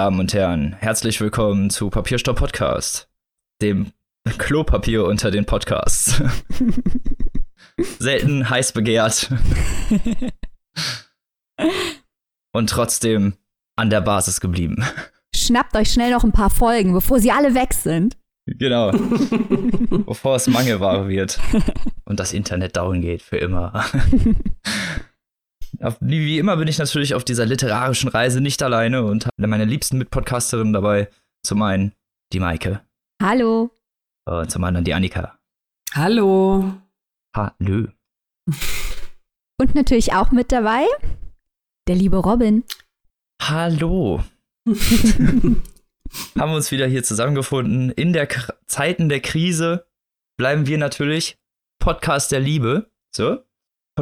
Meine Damen und Herren, herzlich willkommen zu Papierstopp Podcast, dem Klopapier unter den Podcasts. Selten heiß begehrt. und trotzdem an der Basis geblieben. Schnappt euch schnell noch ein paar Folgen, bevor sie alle weg sind. Genau. Bevor es Mangelware wird und das Internet down geht für immer. Wie immer bin ich natürlich auf dieser literarischen Reise nicht alleine und habe meine liebsten Mitpodcasterinnen dabei. Zum einen die Maike. Hallo. Und zum anderen die Annika. Hallo. Hallo. Und natürlich auch mit dabei der liebe Robin. Hallo. haben uns wieder hier zusammengefunden. In der K Zeiten der Krise bleiben wir natürlich Podcast der Liebe. So,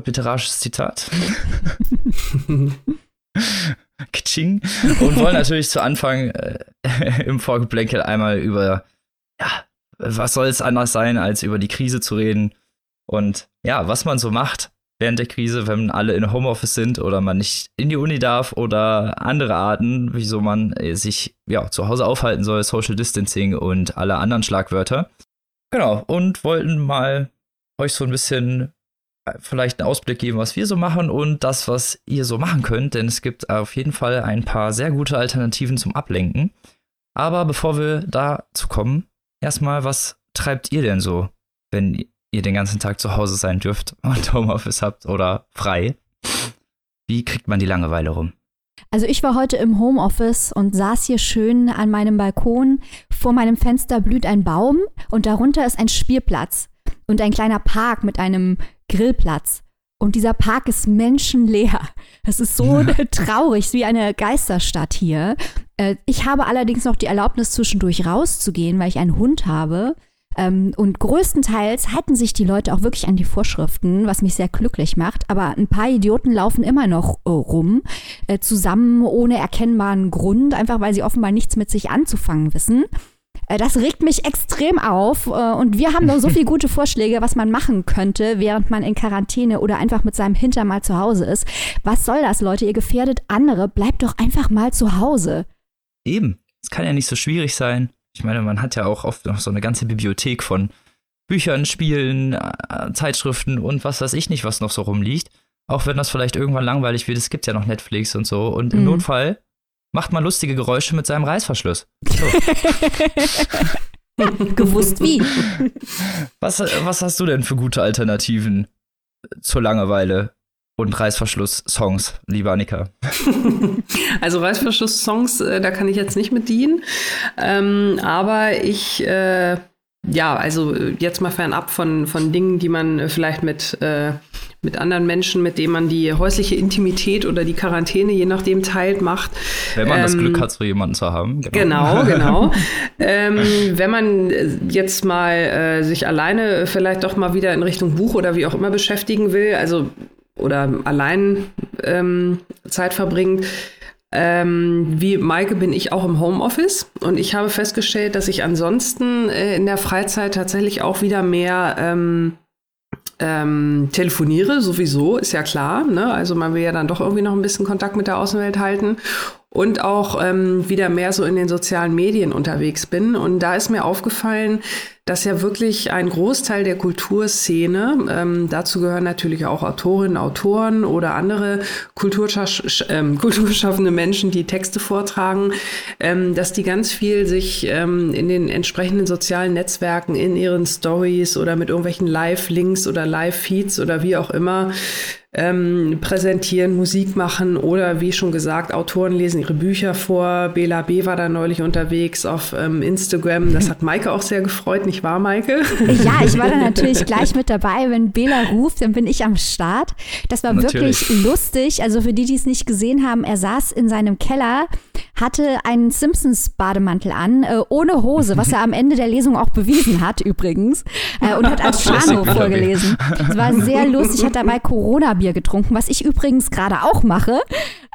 literarisches Zitat. Kching. Und wollen natürlich zu Anfang äh, im Vorgeplänkel einmal über, ja, was soll es anders sein, als über die Krise zu reden und ja, was man so macht während der Krise, wenn alle in Homeoffice sind oder man nicht in die Uni darf oder andere Arten, wieso man äh, sich ja zu Hause aufhalten soll, Social Distancing und alle anderen Schlagwörter. Genau, und wollten mal euch so ein bisschen vielleicht einen Ausblick geben, was wir so machen und das, was ihr so machen könnt, denn es gibt auf jeden Fall ein paar sehr gute Alternativen zum Ablenken. Aber bevor wir dazu kommen, erstmal, was treibt ihr denn so, wenn ihr den ganzen Tag zu Hause sein dürft und Homeoffice habt oder frei. Wie kriegt man die Langeweile rum? Also ich war heute im Homeoffice und saß hier schön an meinem Balkon. Vor meinem Fenster blüht ein Baum und darunter ist ein Spielplatz und ein kleiner Park mit einem Grillplatz. Und dieser Park ist menschenleer. Es ist so traurig, wie eine Geisterstadt hier. Äh, ich habe allerdings noch die Erlaubnis, zwischendurch rauszugehen, weil ich einen Hund habe. Ähm, und größtenteils halten sich die Leute auch wirklich an die Vorschriften, was mich sehr glücklich macht. Aber ein paar Idioten laufen immer noch äh, rum, äh, zusammen ohne erkennbaren Grund, einfach weil sie offenbar nichts mit sich anzufangen wissen. Äh, das regt mich extrem auf äh, und wir haben noch so viele gute Vorschläge, was man machen könnte, während man in Quarantäne oder einfach mit seinem Hintern mal zu Hause ist. Was soll das, Leute? Ihr gefährdet andere. Bleibt doch einfach mal zu Hause. Eben. Es kann ja nicht so schwierig sein. Ich meine, man hat ja auch oft noch so eine ganze Bibliothek von Büchern, Spielen, äh, Zeitschriften und was weiß ich nicht, was noch so rumliegt. Auch wenn das vielleicht irgendwann langweilig wird, es gibt ja noch Netflix und so. Und im mhm. Notfall macht man lustige Geräusche mit seinem Reißverschluss. So. Gewusst wie. Was, was hast du denn für gute Alternativen zur Langeweile und Reißverschluss-Songs, lieber Annika? Also Reißverschluss-Songs, äh, da kann ich jetzt nicht mit dienen. Ähm, aber ich, äh, ja, also jetzt mal fernab von, von Dingen, die man äh, vielleicht mit, äh, mit anderen Menschen, mit denen man die häusliche Intimität oder die Quarantäne, je nachdem, teilt, macht. Wenn man ähm, das Glück hat, so jemanden zu haben. Genau, genau. genau. ähm, wenn man jetzt mal äh, sich alleine vielleicht doch mal wieder in Richtung Buch oder wie auch immer beschäftigen will, also oder allein ähm, Zeit verbringt. Ähm, wie Maike bin ich auch im Homeoffice und ich habe festgestellt, dass ich ansonsten äh, in der Freizeit tatsächlich auch wieder mehr ähm, ähm, telefoniere, sowieso, ist ja klar. Ne? Also man will ja dann doch irgendwie noch ein bisschen Kontakt mit der Außenwelt halten und auch ähm, wieder mehr so in den sozialen Medien unterwegs bin. Und da ist mir aufgefallen, dass ja wirklich ein Großteil der Kulturszene, ähm, dazu gehören natürlich auch Autorinnen, Autoren oder andere Kulturschaff ähm, kulturschaffende Menschen, die Texte vortragen, ähm, dass die ganz viel sich ähm, in den entsprechenden sozialen Netzwerken, in ihren Stories oder mit irgendwelchen Live-Links oder Live-Feeds oder wie auch immer ähm, präsentieren, Musik machen oder wie schon gesagt, Autoren lesen ihre Bücher vor. Bela B. war da neulich unterwegs auf ähm, Instagram. Das hat Maike auch sehr gefreut, nicht wahr, Maike? Ja, ich war da natürlich gleich mit dabei. Wenn Bela ruft, dann bin ich am Start. Das war natürlich. wirklich lustig. Also für die, die es nicht gesehen haben, er saß in seinem Keller hatte einen Simpsons-Bademantel an, äh, ohne Hose, was er am Ende der Lesung auch bewiesen hat, übrigens, äh, und hat als Chano vorgelesen. Es war sehr lustig, hat dabei Corona-Bier getrunken, was ich übrigens gerade auch mache.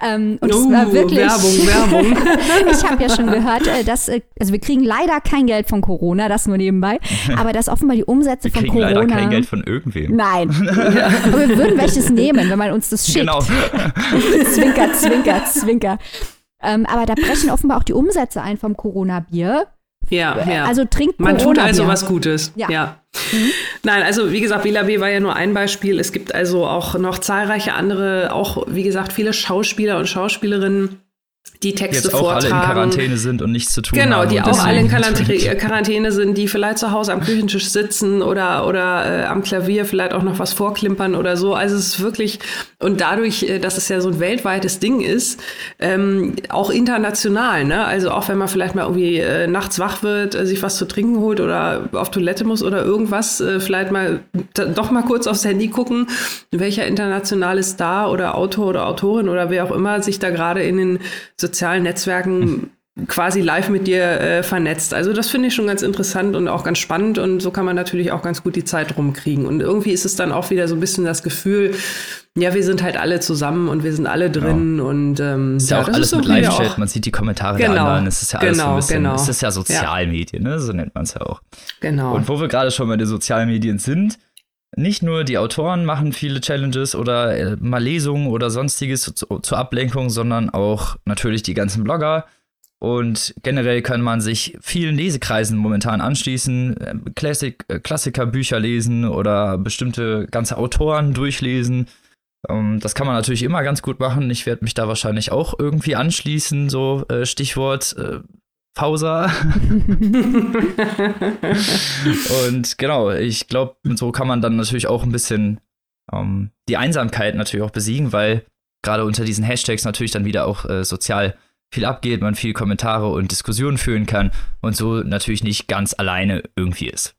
Ähm, und es war uh, wirklich. Werbung, Werbung. ich habe ja schon gehört, äh, dass, äh, also wir kriegen leider kein Geld von Corona, das nur nebenbei, aber dass offenbar die Umsätze wir von Corona. leider kein Geld von irgendwem. Nein. aber wir würden welches nehmen, wenn man uns das schickt. Genau. zwinker, zwinker, zwinker. Ähm, aber da brechen offenbar auch die Umsätze ein vom Corona-Bier. Ja, ja. Also trinkt Man tut also was Gutes. Ja. Ja. Nein, also wie gesagt, Bela B war ja nur ein Beispiel. Es gibt also auch noch zahlreiche andere, auch wie gesagt, viele Schauspieler und Schauspielerinnen, die Texte jetzt auch alle in vortragen. Quarantäne sind und nichts zu tun haben. Genau, die auch alle in Quarantäne, Quarantäne sind, die vielleicht zu Hause am Küchentisch sitzen oder, oder äh, am Klavier vielleicht auch noch was vorklimpern oder so. Also es ist wirklich, und dadurch, äh, dass es ja so ein weltweites Ding ist, ähm, auch international, ne? Also auch wenn man vielleicht mal irgendwie äh, nachts wach wird, äh, sich was zu trinken holt oder auf Toilette muss oder irgendwas, äh, vielleicht mal doch mal kurz aufs Handy gucken, welcher internationale Star oder Autor oder Autorin oder wer auch immer sich da gerade in den sozialen Netzwerken quasi live mit dir äh, vernetzt. Also das finde ich schon ganz interessant und auch ganz spannend und so kann man natürlich auch ganz gut die Zeit rumkriegen. Und irgendwie ist es dann auch wieder so ein bisschen das Gefühl, ja, wir sind halt alle zusammen und wir sind alle drin und ähm, Ist ja, auch das alles mit Live-Chat, auch- man sieht die Kommentare der Genau, anderen. Es ist ja alles so genau, ein bisschen, genau. es ist ja Sozialmedien, ne? so nennt man es ja auch. Genau. Und wo wir gerade schon bei den sozialen Medien sind, nicht nur die Autoren machen viele Challenges oder äh, mal Lesungen oder sonstiges zu, zur Ablenkung, sondern auch natürlich die ganzen Blogger. Und generell kann man sich vielen Lesekreisen momentan anschließen, Klassik, äh, Klassikerbücher lesen oder bestimmte ganze Autoren durchlesen. Ähm, das kann man natürlich immer ganz gut machen. Ich werde mich da wahrscheinlich auch irgendwie anschließen, so äh, Stichwort äh, Pausa. Und genau, ich glaube, so kann man dann natürlich auch ein bisschen ähm, die Einsamkeit natürlich auch besiegen, weil gerade unter diesen Hashtags natürlich dann wieder auch äh, sozial viel abgeht, man viel Kommentare und Diskussionen führen kann und so natürlich nicht ganz alleine irgendwie ist.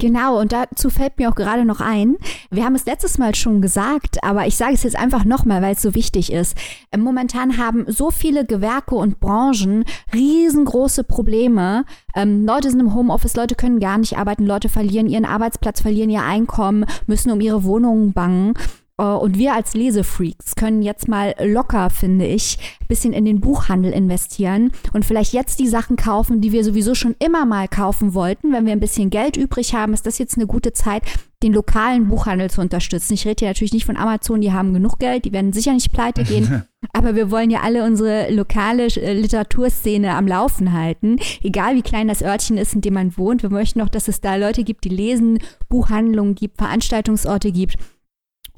Genau, und dazu fällt mir auch gerade noch ein, wir haben es letztes Mal schon gesagt, aber ich sage es jetzt einfach nochmal, weil es so wichtig ist. Momentan haben so viele Gewerke und Branchen riesengroße Probleme. Ähm, Leute sind im Homeoffice, Leute können gar nicht arbeiten, Leute verlieren ihren Arbeitsplatz, verlieren ihr Einkommen, müssen um ihre Wohnungen bangen. Äh, Und wir als Lesefreaks können jetzt mal locker, finde ich, ein bisschen in den Buchhandel investieren und vielleicht jetzt die Sachen kaufen, die wir sowieso schon immer mal kaufen wollten. Wenn wir ein bisschen Geld übrig haben, ist das jetzt eine gute Zeit, den lokalen Buchhandel zu unterstützen. Ich rede hier natürlich nicht von Amazon, die haben genug Geld, die werden sicher nicht pleite gehen. Aber wir wollen ja alle unsere lokale äh, Literaturszene am Laufen halten. Egal wie klein das Örtchen ist, in dem man wohnt. Wir möchten auch, dass es da Leute gibt, die lesen, Buchhandlungen gibt, Veranstaltungsorte gibt.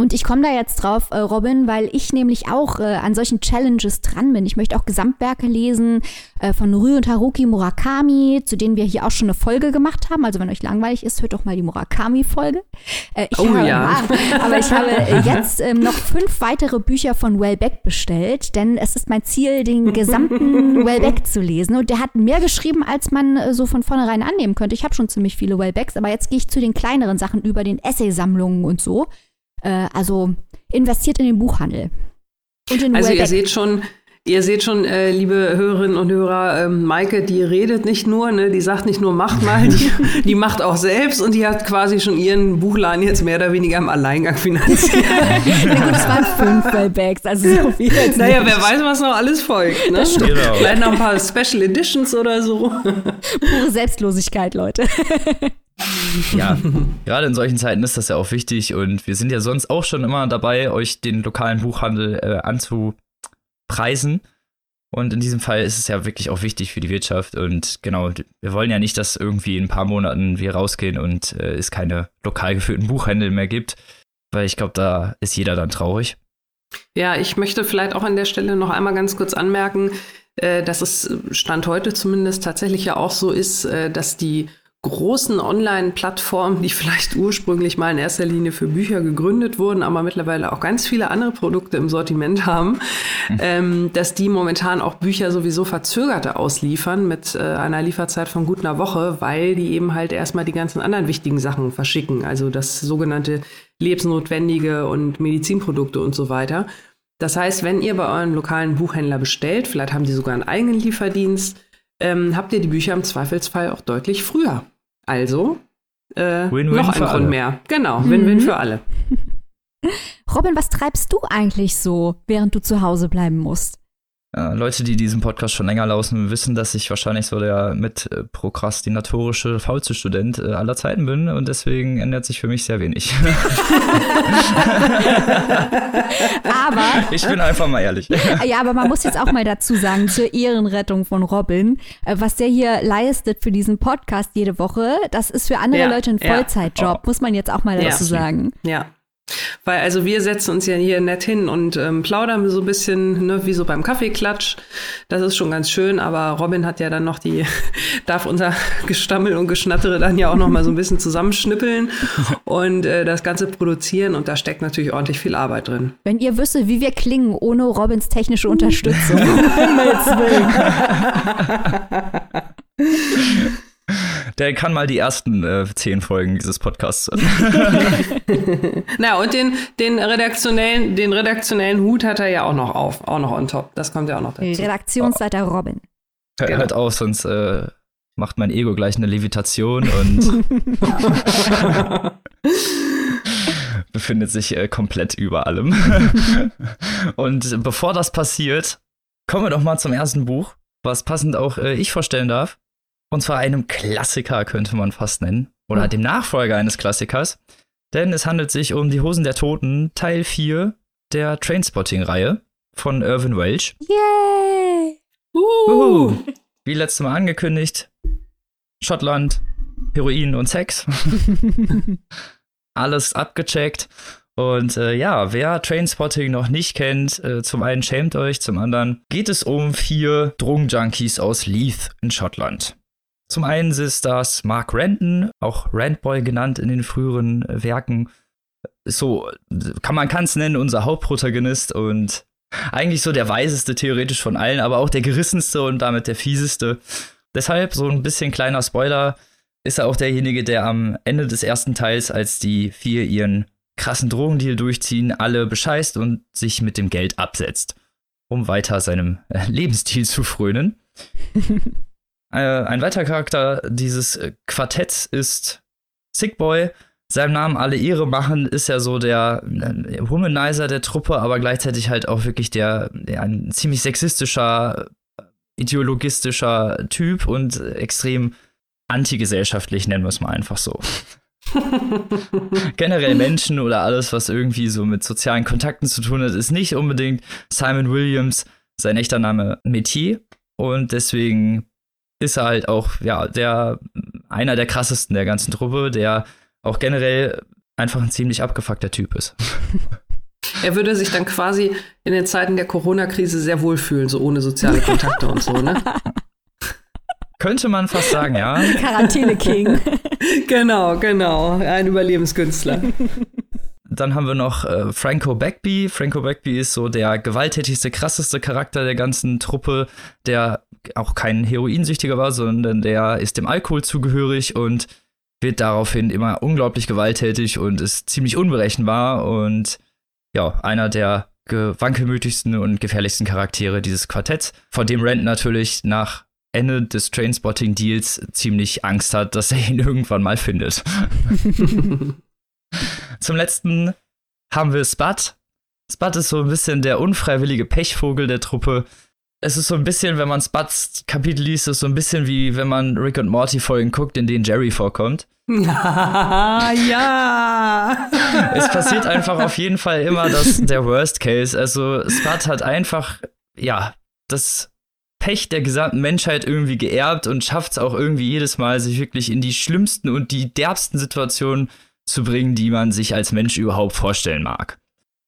Und ich komme da jetzt drauf, äh, Robin, weil ich nämlich auch äh, an solchen Challenges dran bin. Ich möchte auch Gesamtwerke lesen äh, von Ryu und Haruki Murakami, zu denen wir hier auch schon eine Folge gemacht haben. Also wenn euch langweilig ist, hört doch mal die Murakami-Folge. Äh, ich Oh habe, ja. Aber ich habe äh, jetzt ähm, noch fünf weitere Bücher von Wellbeck bestellt, denn es ist mein Ziel, den gesamten Wellbeck zu lesen. Und der hat mehr geschrieben, als man so von vornherein annehmen könnte. Ich habe schon ziemlich viele Wellbecks, aber jetzt gehe ich zu den kleineren Sachen über, den Essaysammlungen und so. Äh, also investiert in den Buchhandel. Und in Also ihr Wellbeck. seht schon, ihr seht schon, äh, liebe Hörerinnen und Hörer, ähm, Maike, die redet nicht nur, ne, die sagt nicht nur macht mal, die, die macht auch selbst und die hat quasi schon ihren Buchladen jetzt mehr oder weniger im Alleingang finanziert. Na gut, es waren fünf Wellbecks, also so viel jetzt naja, nicht. wer weiß, was noch alles folgt. Ne? Genau. Vielleicht noch ein paar Special Editions oder so. pure Selbstlosigkeit, Leute. Ja, gerade in solchen Zeiten ist das ja auch wichtig und wir sind ja sonst auch schon immer dabei, euch den lokalen Buchhandel äh, anzupreisen. Und in diesem Fall ist es ja wirklich auch wichtig für die Wirtschaft. Und genau, wir wollen ja nicht, dass irgendwie in ein paar Monaten wir rausgehen und äh, es keine lokal geführten Buchhändel mehr gibt. Weil ich glaube, da ist jeder dann traurig. Ja, ich möchte vielleicht auch an der Stelle noch einmal ganz kurz anmerken, äh, dass es Stand heute zumindest tatsächlich ja auch so ist, äh, dass die großen Online-Plattformen, die vielleicht ursprünglich mal in erster Linie für Bücher gegründet wurden, aber mittlerweile auch ganz viele andere Produkte im Sortiment haben, ähm, dass die momentan auch Bücher sowieso verzögerte ausliefern mit äh, einer Lieferzeit von gut einer Woche, weil die eben halt erstmal die ganzen anderen wichtigen Sachen verschicken, also das sogenannte lebensnotwendige und Medizinprodukte und so weiter. Das heißt, wenn ihr bei eurem lokalen Buchhändler bestellt, vielleicht haben die sogar einen eigenen Lieferdienst, ähm, habt ihr die Bücher im Zweifelsfall auch deutlich früher. Also äh, Win-win noch ein Grund alle. mehr. Genau, Win-Win Mhm. für alle. Robin, was treibst du eigentlich so, während du zu Hause bleiben musst? Ja, Leute, die diesen Podcast schon länger laufen, wissen, dass ich wahrscheinlich so der mit äh, prokrastinatorische, faulste Student äh, aller Zeiten bin und deswegen ändert sich für mich sehr wenig. aber. Ich bin einfach mal ehrlich. Ja, aber man muss jetzt auch mal dazu sagen, zur Ehrenrettung von Robin, äh, was der hier leistet für diesen Podcast jede Woche, das ist für andere Ja, Leute ein ja. Vollzeitjob, muss man jetzt auch mal Ja. dazu sagen. Ja. Weil also wir setzen uns ja hier nett hin und ähm, plaudern so ein bisschen, ne, wie so beim Kaffeeklatsch. Das ist schon ganz schön, aber Robin hat ja dann noch die, darf unser Gestammel und Geschnattere dann ja auch noch mal so ein bisschen zusammenschnippeln und äh, das Ganze produzieren und da steckt natürlich ordentlich viel Arbeit drin. Wenn ihr wüsstet, wie wir klingen ohne Robins technische Unterstützung. Der kann mal die ersten äh, zehn Folgen dieses Podcasts. Na, und den, den redaktionellen, den redaktionellen Hut hat er ja auch noch auf, auch noch on top. Das kommt ja auch noch dazu. Redaktionsleiter Robin. Hör- Genau. Hört auf, sonst äh, macht mein Ego gleich eine Levitation und befindet sich äh, komplett über allem. und bevor das passiert, kommen wir doch mal zum ersten Buch, was passend auch äh, ich vorstellen darf. Und zwar einem Klassiker, könnte man fast nennen. Oder Ja. dem Nachfolger eines Klassikers. Denn es handelt sich um Die Hosen der Toten, Teil 4 der Trainspotting-Reihe von Irvin Welch. Yay! Uhu. Wie letztes Mal angekündigt, Schottland, Heroin und Sex. Alles abgecheckt. Und äh, ja, wer Trainspotting noch nicht kennt, äh, zum einen schämt euch, zum anderen geht es um vier Drogenjunkies aus Leith in Schottland. Zum einen ist das Mark Renton, auch Randboy genannt in den früheren Werken. So kann man es nennen, unser Hauptprotagonist und eigentlich so der weiseste theoretisch von allen, aber auch der gerissenste und damit der fieseste. Deshalb so ein bisschen kleiner Spoiler, ist er auch derjenige, der am Ende des ersten Teils, als die vier ihren krassen Drogendeal durchziehen, alle bescheißt und sich mit dem Geld absetzt, um weiter seinem äh, Lebensstil zu frönen. äh, ein weiterer Charakter dieses äh, Quartetts ist Sickboy. Seinem Namen alle Ehre machen, ist er so der äh, Womanizer der Truppe, aber gleichzeitig halt auch wirklich der, der ein ziemlich sexistischer, ideologistischer Typ und extrem antigesellschaftlich, nennen wir es mal einfach so. Generell Menschen oder alles, was irgendwie so mit sozialen Kontakten zu tun hat, ist nicht unbedingt Simon Williams, sein echter Name Metier. Und deswegen ist er halt auch, ja, der, einer der krassesten der ganzen Truppe, der auch generell einfach ein ziemlich abgefuckter Typ ist. Er würde sich dann quasi in den Zeiten der Corona-Krise sehr wohlfühlen, so ohne soziale Kontakte und so, ne? Könnte man fast sagen, ja. Quarantäne-King. Genau, genau. Ein Überlebenskünstler. Dann haben wir noch äh, Franco Bagby. Franco Bagby ist so der gewalttätigste, krasseste Charakter der ganzen Truppe, der auch kein Heroinsüchtiger war, sondern der ist dem Alkohol zugehörig und wird daraufhin immer unglaublich gewalttätig und ist ziemlich unberechenbar und ja, einer der wankelmütigsten und gefährlichsten Charaktere dieses Quartetts, von dem Rand natürlich nach Ende des Trainspotting-Deals ziemlich Angst hat, dass er ihn irgendwann mal findet. Zum letzten haben wir Spud. Spud ist so ein bisschen der unfreiwillige Pechvogel der Truppe. Es ist so ein bisschen, wenn man Spuds Kapitel liest, ist so ein bisschen wie wenn man Rick und Morty Folgen guckt, in denen Jerry vorkommt. ja, ja. Es passiert einfach auf jeden Fall immer das, der Worst Case. Also Spud hat einfach, ja, das Pech der gesamten Menschheit irgendwie geerbt und schafft es auch irgendwie jedes Mal, sich wirklich in die schlimmsten und die derbsten Situationen zu bringen, die man sich als Mensch überhaupt vorstellen mag.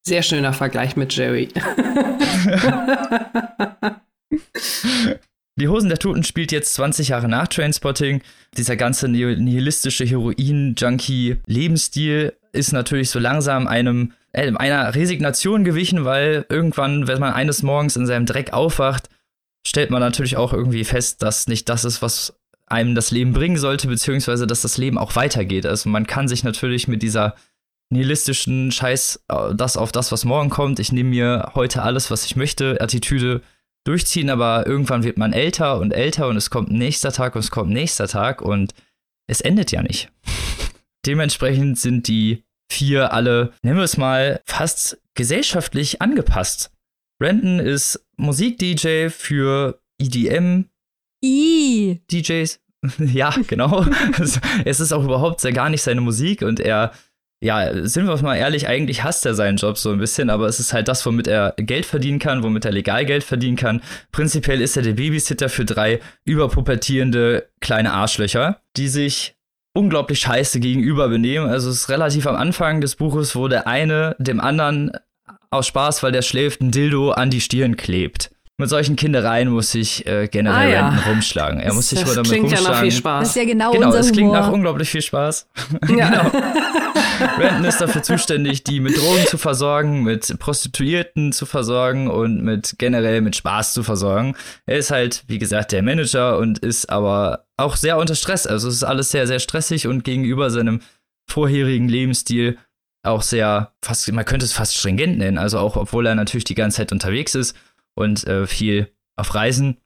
Sehr schöner Vergleich mit Jerry. Die Hosen der Toten spielt jetzt 20 Jahre nach Trainspotting. Dieser ganze nihilistische Heroin-Junkie-Lebensstil ist natürlich so langsam einem, äh, einer Resignation gewichen, weil irgendwann, wenn man eines Morgens in seinem Dreck aufwacht, stellt man natürlich auch irgendwie fest, dass nicht das ist, was einem das Leben bringen sollte, beziehungsweise dass das Leben auch weitergeht. Also man kann sich natürlich mit dieser nihilistischen Scheiß, äh, das auf das, was morgen kommt, ich nehme mir heute alles, was ich möchte, Attitüde durchziehen, aber irgendwann wird man älter und älter und es kommt nächster Tag und es kommt nächster Tag und es endet ja nicht. Dementsprechend sind die vier alle, nennen wir es mal, fast gesellschaftlich angepasst. Renton ist Musik-DJ für EDM. I. DJs. ja, genau. es ist auch überhaupt sehr gar nicht seine Musik und er, ja, sind wir mal ehrlich, eigentlich hasst er seinen Job so ein bisschen, aber es ist halt das, womit er Geld verdienen kann, womit er legal Geld verdienen kann. Prinzipiell ist er der Babysitter für drei überpubertierende kleine Arschlöcher, die sich unglaublich scheiße gegenüber benehmen. Also es ist relativ am Anfang des Buches, wo der eine dem anderen aus Spaß, weil der schläft, ein Dildo an die Stirn klebt. Mit solchen Kindereien muss ich äh, generell Ah, ja. rumschlagen. Er muss sich das wohl damit klingt ja rumschlagen. nach viel Das Spaß. ist ja genau, Genau, unser es klingt Humor. nach unglaublich viel Spaß. Ja. Renton ist dafür zuständig, die mit Drogen zu versorgen, mit Prostituierten zu versorgen und mit generell mit Spaß zu versorgen. Er ist halt, wie gesagt, der Manager und ist aber auch sehr unter Stress. Also es ist alles sehr, sehr stressig und gegenüber seinem vorherigen Lebensstil auch sehr, fast, man könnte es fast stringent nennen. Also auch, obwohl er natürlich die ganze Zeit unterwegs ist und äh, viel auf Reisen,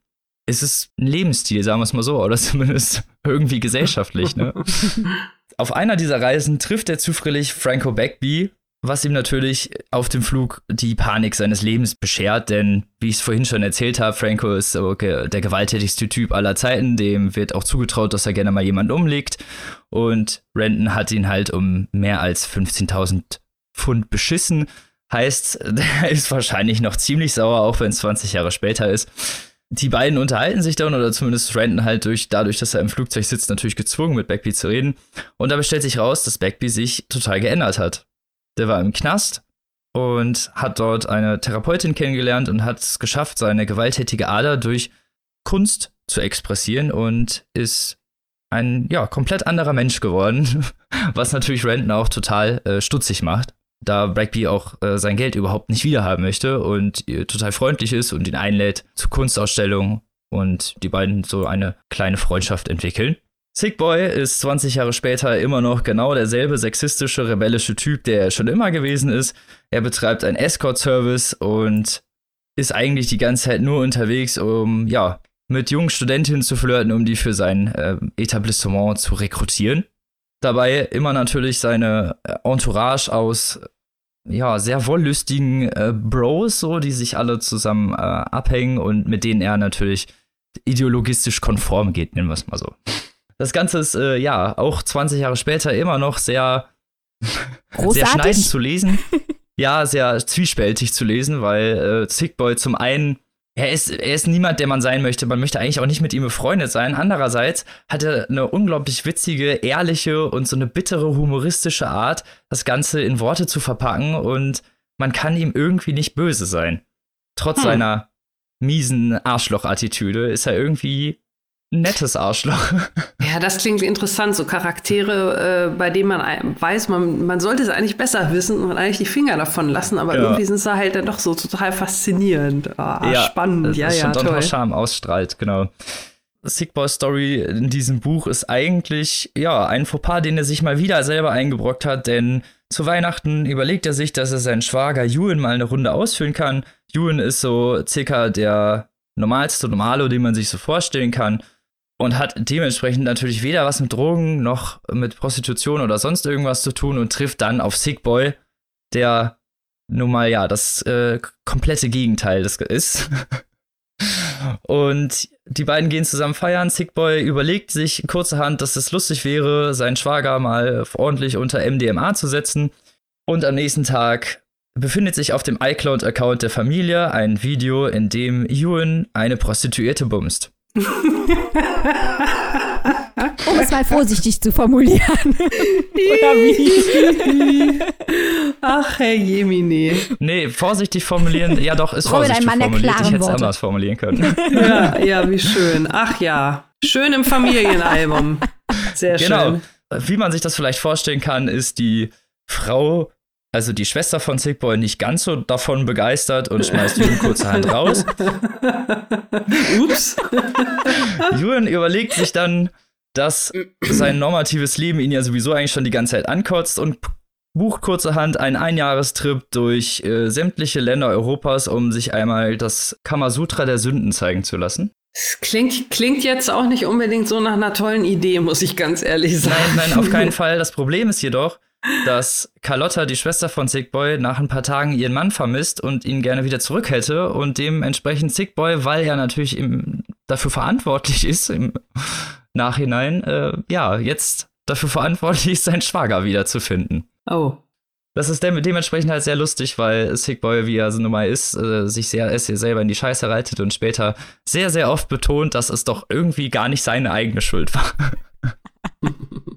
ist es ein Lebensstil, sagen wir es mal so, oder zumindest irgendwie gesellschaftlich. Ne? Auf einer dieser Reisen trifft er zufällig Franco Bagby, was ihm natürlich auf dem Flug die Panik seines Lebens beschert, denn wie ich es vorhin schon erzählt habe, Franco ist der gewalttätigste Typ aller Zeiten, dem wird auch zugetraut, dass er gerne mal jemanden umlegt und Renton hat ihn halt um mehr als 15.000 Pfund beschissen. Heißt, der ist wahrscheinlich noch ziemlich sauer, auch wenn es 20 Jahre später ist. Die beiden unterhalten sich dann, oder zumindest Renton halt durch, dadurch, dass er im Flugzeug sitzt, natürlich gezwungen, mit Bagby zu reden. Und dabei stellt sich raus, dass Bagby sich total geändert hat. Der war im Knast und hat dort eine Therapeutin kennengelernt und hat es geschafft, seine gewalttätige Ader durch Kunst zu expressieren und ist ein ja komplett anderer Mensch geworden, was natürlich Renton auch total äh, stutzig macht, da Bagby auch äh, sein Geld überhaupt nicht wiederhaben möchte und äh, total freundlich ist und ihn einlädt zu Kunstausstellungen und die beiden so eine kleine Freundschaft entwickeln. Sick Boy ist 20 Jahre später immer noch genau derselbe sexistische, rebellische Typ, der er schon immer gewesen ist. Er betreibt einen Escort-Service und ist eigentlich die ganze Zeit nur unterwegs, um ja mit jungen Studentinnen zu flirten, um die für sein äh, Etablissement zu rekrutieren. Dabei immer natürlich seine äh, Entourage aus ja sehr wollüstigen äh, Bros, so die sich alle zusammen äh, abhängen und mit denen er natürlich ideologistisch konform geht, nennen wir es mal so. Das Ganze ist äh, ja auch 20 Jahre später immer noch sehr sehr schneidend zu lesen. ja, sehr zwiespältig zu lesen, weil äh, Sickboy zum einen, er ist, er ist niemand, der man sein möchte. Man möchte eigentlich auch nicht mit ihm befreundet sein. Andererseits hat er eine unglaublich witzige, ehrliche und so eine bittere, humoristische Art, das Ganze in Worte zu verpacken und man kann ihm irgendwie nicht böse sein. Trotz Hm. seiner miesen Arschloch-Attitüde ist er irgendwie nettes Arschloch. Ja, das klingt interessant. So Charaktere, äh, bei denen man weiß, man, man sollte es eigentlich besser wissen und eigentlich die Finger davon lassen, aber Ja. irgendwie sind sie halt dann doch so total faszinierend. Ah, spannend. Ja, das ja, schon toll. Charme ausstrahlt, genau. Sick Boy Story in diesem Buch ist eigentlich, ja, ein Fauxpas, den er sich mal wieder selber eingebrockt hat, denn zu Weihnachten überlegt er sich, dass er seinen Schwager Ewan mal eine Runde ausfüllen kann. Ewan ist so circa der normalste Normalo, den man sich so vorstellen kann und hat dementsprechend natürlich weder was mit Drogen noch mit Prostitution oder sonst irgendwas zu tun und trifft dann auf Sick Boy, der nun mal ja das äh, komplette Gegenteil des ist. Und die beiden gehen zusammen feiern. Sickboy überlegt sich kurzerhand, dass es lustig wäre, seinen Schwager mal ordentlich unter MDMA zu setzen. Und am nächsten Tag befindet sich auf dem iCloud-Account der Familie ein Video, in dem Ewan eine Prostituierte bumst. Um es mal vorsichtig zu formulieren. Oder wie? Ach, Herr Jemine. Nee, vorsichtig formulieren, ja doch, ist Robin, vorsichtig ein Mann der formuliert. Ich klaren hätte es Worte. anders formulieren können. Ja, ja, wie schön. Ach ja. Schön im Familienalbum. Sehr Genau. schön. Wie man sich das vielleicht vorstellen kann, ist die Frau, also die Schwester von Sickboy, nicht ganz so davon begeistert und schmeißt Ewan kurzerhand raus. Ups. Ewan überlegt sich dann, dass sein normatives Leben ihn ja sowieso eigentlich schon die ganze Zeit ankotzt und bucht kurzerhand einen Einjahrestrip durch äh, sämtliche Länder Europas, um sich einmal das Kamasutra der Sünden zeigen zu lassen. Es Klingt, klingt jetzt auch nicht unbedingt so nach einer tollen Idee, muss ich ganz ehrlich sagen. Nein, nein, auf keinen Fall. Das Problem ist jedoch, dass Carlotta, die Schwester von Sick Boy, nach ein paar Tagen ihren Mann vermisst und ihn gerne wieder zurück hätte und dementsprechend Sick Boy, weil er natürlich im, dafür verantwortlich ist im Nachhinein, äh, ja, jetzt dafür verantwortlich ist, seinen Schwager wiederzufinden. Oh. Das ist dementsprechend halt sehr lustig, weil Sick Boy, wie er so nun mal ist, äh, sich sehr es selber in die Scheiße reitet und später sehr, sehr oft betont, dass es doch irgendwie gar nicht seine eigene Schuld war.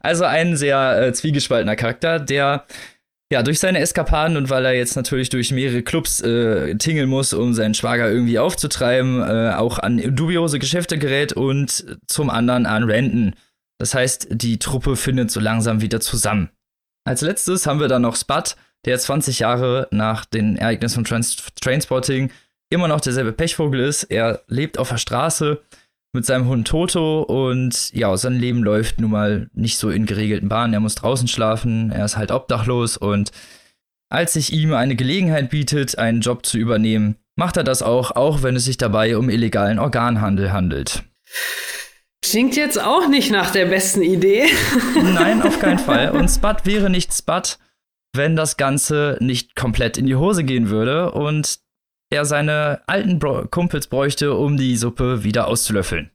also ein sehr äh, zwiegespaltener Charakter, der ja durch seine Eskapaden und weil er jetzt natürlich durch mehrere Clubs äh, tingeln muss, um seinen Schwager irgendwie aufzutreiben, äh, auch an dubiose Geschäfte gerät und zum anderen an Renten. Das heißt, die Truppe findet so langsam wieder zusammen. Als letztes haben wir dann noch Spud, der 20 Jahre nach den Ereignissen von Trans Trainspotting immer noch derselbe Pechvogel ist. Er lebt auf der Straße mit seinem Hund Toto und ja, sein Leben läuft nun mal nicht so in geregelten Bahnen. Er muss draußen schlafen, er ist halt obdachlos und als sich ihm eine Gelegenheit bietet, einen Job zu übernehmen, macht er das auch, auch wenn es sich dabei um illegalen Organhandel handelt. Klingt jetzt auch nicht nach der besten Idee. Nein, auf keinen Fall. Und Spud wäre nicht Spud, wenn das Ganze nicht komplett in die Hose gehen würde und er seine alten Bro Kumpels bräuchte, um die Suppe wieder auszulöffeln.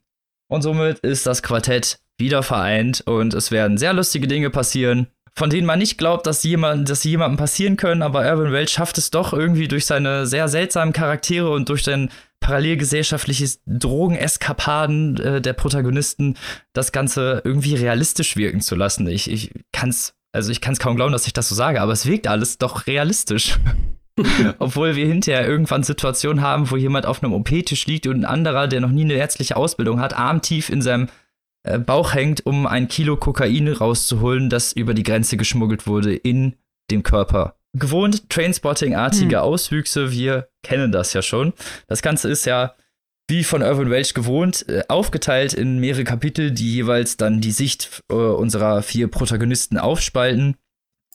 Und somit ist das Quartett wieder vereint und es werden sehr lustige Dinge passieren, von denen man nicht glaubt, dass, jemand, dass sie jemandem passieren können, aber Irvin Welch schafft es doch irgendwie durch seine sehr seltsamen Charaktere und durch sein parallelgesellschaftliches Drogeneskapaden äh, der Protagonisten das Ganze irgendwie realistisch wirken zu lassen. Ich, ich kann's, also ich kann es kaum glauben, dass ich das so sage, aber es wirkt alles doch realistisch. Obwohl wir hinterher irgendwann Situationen haben, wo jemand auf einem OP-Tisch liegt und ein anderer, der noch nie eine ärztliche Ausbildung hat, armtief in seinem äh, Bauch hängt, um ein Kilo Kokain rauszuholen, das über die Grenze geschmuggelt wurde in dem Körper gewohnt Trainspotting-artige hm. Auswüchse. Wir kennen das ja schon. Das Ganze ist ja wie von Irvin Welch gewohnt, äh, aufgeteilt in mehrere Kapitel, die jeweils dann die Sicht äh, unserer vier Protagonisten aufspalten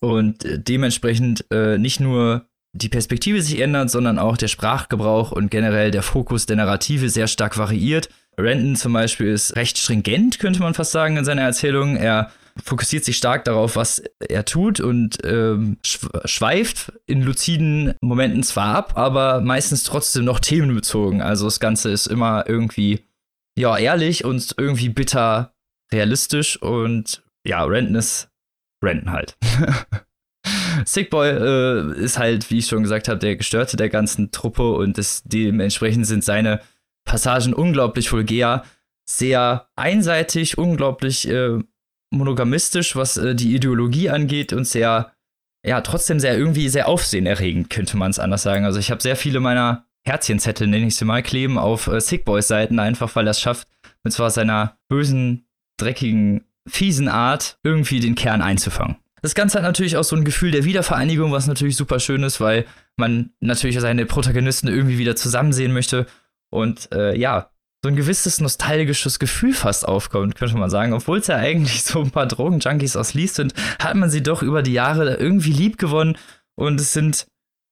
und äh, dementsprechend äh, nicht nur die Perspektive sich ändert, sondern auch der Sprachgebrauch und generell der Fokus der Narrative sehr stark variiert. Renton zum Beispiel ist recht stringent, könnte man fast sagen, in seiner Erzählung. Er fokussiert sich stark darauf, was er tut und ähm, schweift in luziden Momenten zwar ab, aber meistens trotzdem noch themenbezogen. Also das Ganze ist immer irgendwie, ja, ehrlich und irgendwie bitter realistisch und ja, Renton ist Renton halt. Sickboy äh, ist halt, wie ich schon gesagt habe, der Gestörte der ganzen Truppe und das, dementsprechend sind seine Passagen unglaublich vulgär, sehr einseitig, unglaublich äh, monogamistisch, was äh, die Ideologie angeht und sehr, ja, trotzdem sehr irgendwie sehr aufsehenerregend, könnte man es anders sagen. Also ich habe sehr viele meiner Herzchenzettel, nenne ich sie mal, kleben auf äh, Sick Boys Seiten, einfach weil er es schafft, mit zwar seiner bösen, dreckigen, fiesen Art irgendwie den Kern einzufangen. Das Ganze hat natürlich auch so ein Gefühl der Wiedervereinigung, was natürlich super schön ist, weil man natürlich seine Protagonisten irgendwie wieder zusammen sehen möchte. Und äh, ja, so ein gewisses nostalgisches Gefühl fast aufkommt, könnte man sagen. Obwohl es ja eigentlich so ein paar Drogenjunkies aus Lies sind, hat man sie doch über die Jahre irgendwie lieb gewonnen. Und es sind,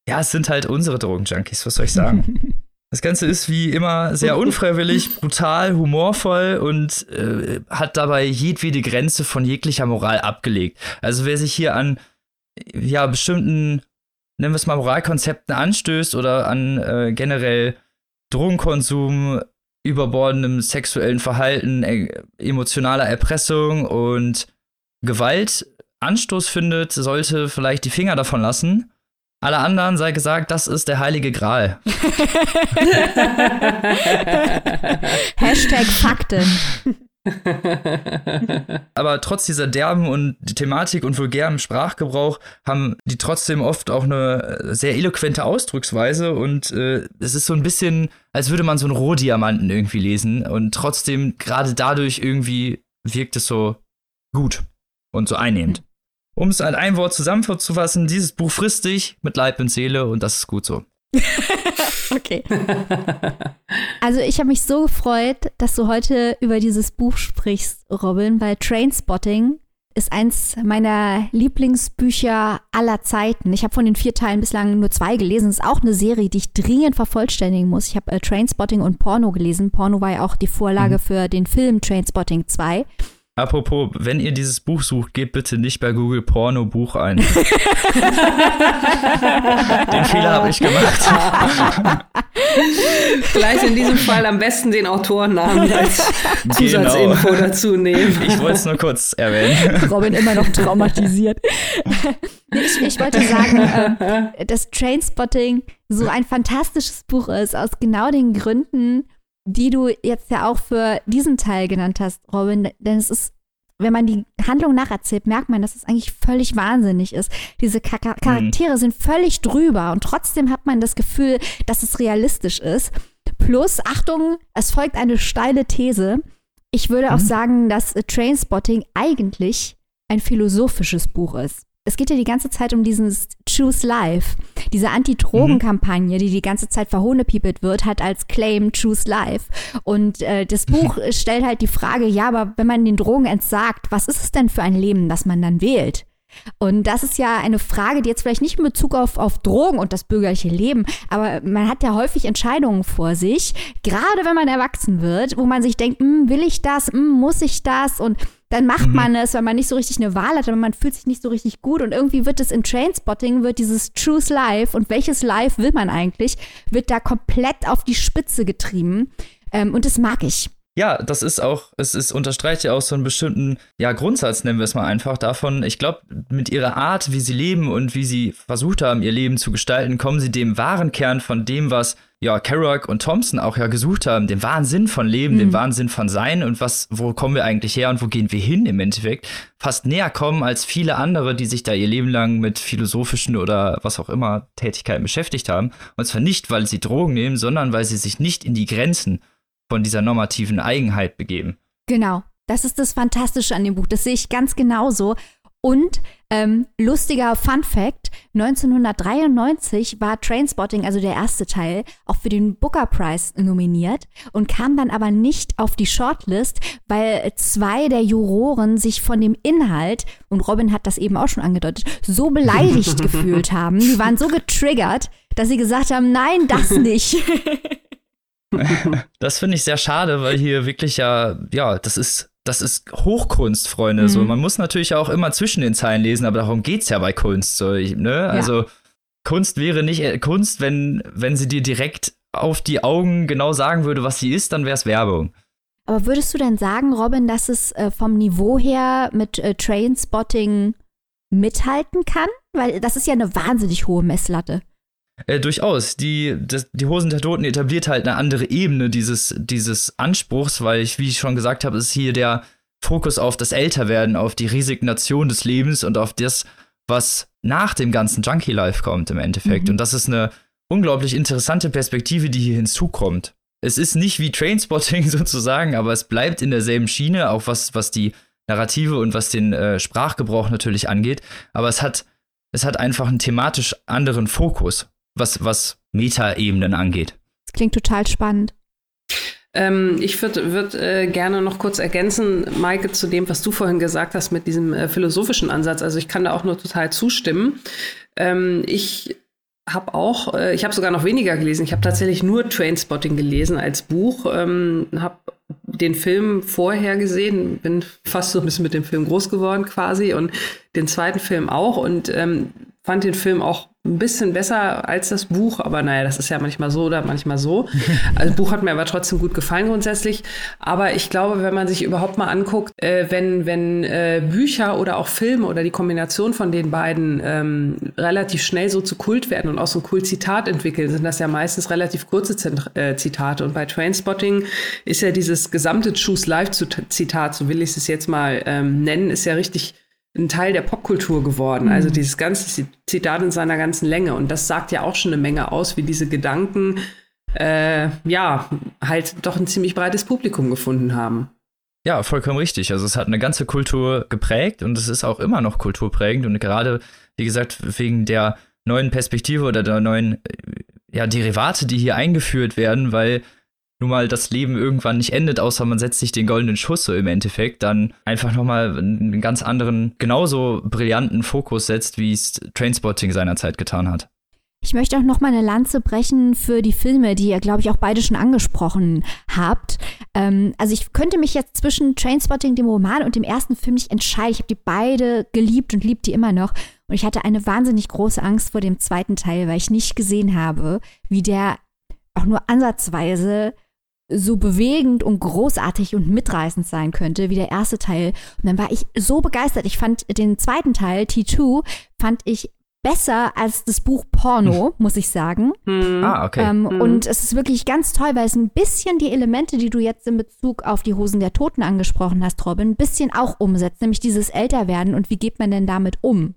ja, es sind halt unsere Drogenjunkies, was soll ich sagen? Das Ganze ist wie immer sehr unfreiwillig, brutal, humorvoll und äh, hat dabei jedwede Grenze von jeglicher Moral abgelegt. Also wer sich hier an ja bestimmten, nennen wir es mal Moralkonzepten anstößt oder an äh, generell Drogenkonsum, überbordendem sexuellen Verhalten, e emotionaler Erpressung und Gewalt Anstoß findet, sollte vielleicht die Finger davon lassen. Alle anderen sei gesagt, das ist der heilige Gral. Hashtag Fakten. Aber trotz dieser derben und Thematik und vulgärem Sprachgebrauch haben die trotzdem oft auch eine sehr eloquente Ausdrucksweise und äh, es ist so ein bisschen, als würde man so einen Rohdiamanten irgendwie lesen und trotzdem gerade dadurch irgendwie wirkt es so gut und so einnehmend. Um es in ein Wort zusammenzufassen, dieses Buch frisst dich mit Leib und Seele und das ist gut so. okay. Also ich habe mich so gefreut, dass du heute über dieses Buch sprichst, Robin, weil Trainspotting ist eins meiner Lieblingsbücher aller Zeiten. Ich habe von den vier Teilen bislang nur zwei gelesen. Es ist auch eine Serie, die ich dringend vervollständigen muss. Ich habe äh, Trainspotting und Porno gelesen. Porno war ja auch die Vorlage mhm. für den Film Trainspotting 2. Apropos, wenn ihr dieses Buch sucht, gebt bitte nicht bei Google Porno Buch ein. Den Fehler habe ich gemacht. Vielleicht in diesem Fall am besten den Autorennamen als Zusatzinfo genau. dazu nehmen. Ich wollte es nur kurz erwähnen. Robin immer noch traumatisiert. ich, ich, wollte sagen, äh, dass Trainspotting so ein fantastisches Buch ist, aus genau den Gründen, die du jetzt ja auch für diesen Teil genannt hast, Robin, denn es ist, wenn man die Handlung nacherzählt, merkt man, dass es eigentlich völlig wahnsinnig ist. Diese Char Charaktere mhm. sind völlig drüber und trotzdem hat man das Gefühl, dass es realistisch ist. Plus, Achtung, es folgt eine steile These. Ich würde mhm. auch sagen, dass Trainspotting eigentlich ein philosophisches Buch ist es geht ja die ganze Zeit um dieses Choose Life. Diese Anti-Drogen-Kampagne, die die ganze Zeit verhohnepiepelt wird, hat als Claim Choose Life. Und äh, das Buch stellt halt die Frage, ja, aber wenn man den Drogen entsagt, was ist es denn für ein Leben, das man dann wählt? Und das ist ja eine Frage, die jetzt vielleicht nicht in Bezug auf, auf Drogen und das bürgerliche Leben, aber man hat ja häufig Entscheidungen vor sich, gerade wenn man erwachsen wird, wo man sich denkt, hm, will ich das, hm, muss ich das? Und dann macht mhm. man es, weil man nicht so richtig eine Wahl hat, aber man fühlt sich nicht so richtig gut und irgendwie wird es in Trainspotting, wird dieses Truth Life und welches Life will man eigentlich, wird da komplett auf die Spitze getrieben ähm, und das mag ich. Ja, das ist auch, es ist, unterstreicht ja auch so einen bestimmten, ja, Grundsatz, nennen wir es mal einfach, davon, ich glaube, mit ihrer Art, wie sie leben und wie sie versucht haben, ihr Leben zu gestalten, kommen sie dem wahren Kern von dem, was ja, Kerouac und Thompson auch ja gesucht haben, den wahren Sinn von Leben, mhm. den wahren Sinn von Sein und was, wo kommen wir eigentlich her und wo gehen wir hin im Endeffekt, fast näher kommen als viele andere, die sich da ihr Leben lang mit philosophischen oder was auch immer Tätigkeiten beschäftigt haben. Und zwar nicht, weil sie Drogen nehmen, sondern weil sie sich nicht in die Grenzen von dieser normativen Eigenheit begeben. Genau. Das ist das Fantastische an dem Buch. Das sehe ich ganz genauso. Und ähm, lustiger Fun Fact: 1993 war Trainspotting, also der erste Teil, auch für den Booker Prize nominiert und kam dann aber nicht auf die Shortlist, weil zwei der Juroren sich von dem Inhalt, und Robin hat das eben auch schon angedeutet, so beleidigt gefühlt haben. Die waren so getriggert, dass sie gesagt haben: Nein, das nicht. das finde ich sehr schade, weil hier wirklich ja, ja, das ist, das ist Hochkunst, Freunde. Mhm. So, man muss natürlich auch immer zwischen den Zeilen lesen, aber darum geht es ja bei Kunst. So, ich, ne? Ja. Also Kunst wäre nicht äh, Kunst, wenn, wenn sie dir direkt auf die Augen genau sagen würde, was sie ist, dann wäre es Werbung. Aber würdest du denn sagen, Robin, dass es äh, vom Niveau her mit äh, Trainspotting mithalten kann? Weil das ist ja eine wahnsinnig hohe Messlatte. Äh, durchaus. Die, das, die Hosen der Toten etabliert halt eine andere Ebene dieses, dieses Anspruchs, weil ich, wie ich schon gesagt habe, ist hier der Fokus auf das Älterwerden, auf die Resignation des Lebens und auf das, was nach dem ganzen Junkie-Life kommt im Endeffekt. Mhm. Und das ist eine unglaublich interessante Perspektive, die hier hinzukommt. Es ist nicht wie Trainspotting sozusagen, aber es bleibt in derselben Schiene, auch was, was die Narrative und was den äh, Sprachgebrauch natürlich angeht. Aber es hat, es hat einfach einen thematisch anderen Fokus was, was Metaebenen angeht. Das klingt total spannend. Ähm, ich würde würd, äh, gerne noch kurz ergänzen, Maike, zu dem, was du vorhin gesagt hast mit diesem äh, philosophischen Ansatz. Also ich kann da auch nur total zustimmen. Ähm, ich habe auch, äh, ich habe sogar noch weniger gelesen. Ich habe tatsächlich nur Trainspotting gelesen als Buch. Ähm, habe den Film vorher gesehen, bin fast so ein bisschen mit dem Film groß geworden quasi und den zweiten Film auch und ähm, fand den Film auch ein bisschen besser als das Buch, aber naja, das ist ja manchmal so oder manchmal so. Also Buch hat mir aber trotzdem gut gefallen grundsätzlich. Aber ich glaube, wenn man sich überhaupt mal anguckt, äh, wenn, wenn äh, Bücher oder auch Filme oder die Kombination von den beiden ähm, relativ schnell so zu Kult werden und auch so ein Kult-Zitat entwickeln, sind das ja meistens relativ kurze Zent äh, Zitate. Und bei Trainspotting ist ja dieses gesamte Choose Life-Zitat, so will ich es jetzt mal ähm, nennen, ist ja richtig ein Teil der Popkultur geworden. Mhm. Also dieses ganze Zitat in seiner ganzen Länge. Und das sagt ja auch schon eine Menge aus, wie diese Gedanken äh, ja halt doch ein ziemlich breites Publikum gefunden haben. Ja, vollkommen richtig. Also es hat eine ganze Kultur geprägt und es ist auch immer noch kulturprägend. Und gerade, wie gesagt, wegen der neuen Perspektive oder der neuen ja, Derivate, die hier eingeführt werden, weil nun mal das Leben irgendwann nicht endet, außer man setzt sich den goldenen Schuss so im Endeffekt, dann einfach nochmal einen ganz anderen, genauso brillanten Fokus setzt, wie es Trainspotting seinerzeit getan hat. Ich möchte auch noch mal eine Lanze brechen für die Filme, die ihr, glaube ich, auch beide schon angesprochen habt. Ähm, also ich könnte mich jetzt zwischen Trainspotting, dem Roman und dem ersten Film nicht entscheiden. Ich habe die beide geliebt und liebe die immer noch. Und ich hatte eine wahnsinnig große Angst vor dem zweiten Teil, weil ich nicht gesehen habe, wie der auch nur ansatzweise so bewegend und großartig und mitreißend sein könnte wie der erste Teil. Und dann war ich so begeistert. Ich fand den zweiten Teil, T2, fand ich besser als das Buch Porno, muss ich sagen. Hm. Ah, okay. Ähm, hm. Und es ist wirklich ganz toll, weil es ein bisschen die Elemente, die du jetzt in Bezug auf die Hosen der Toten angesprochen hast, Robin, ein bisschen auch umsetzt, nämlich dieses Älterwerden und wie geht man denn damit um?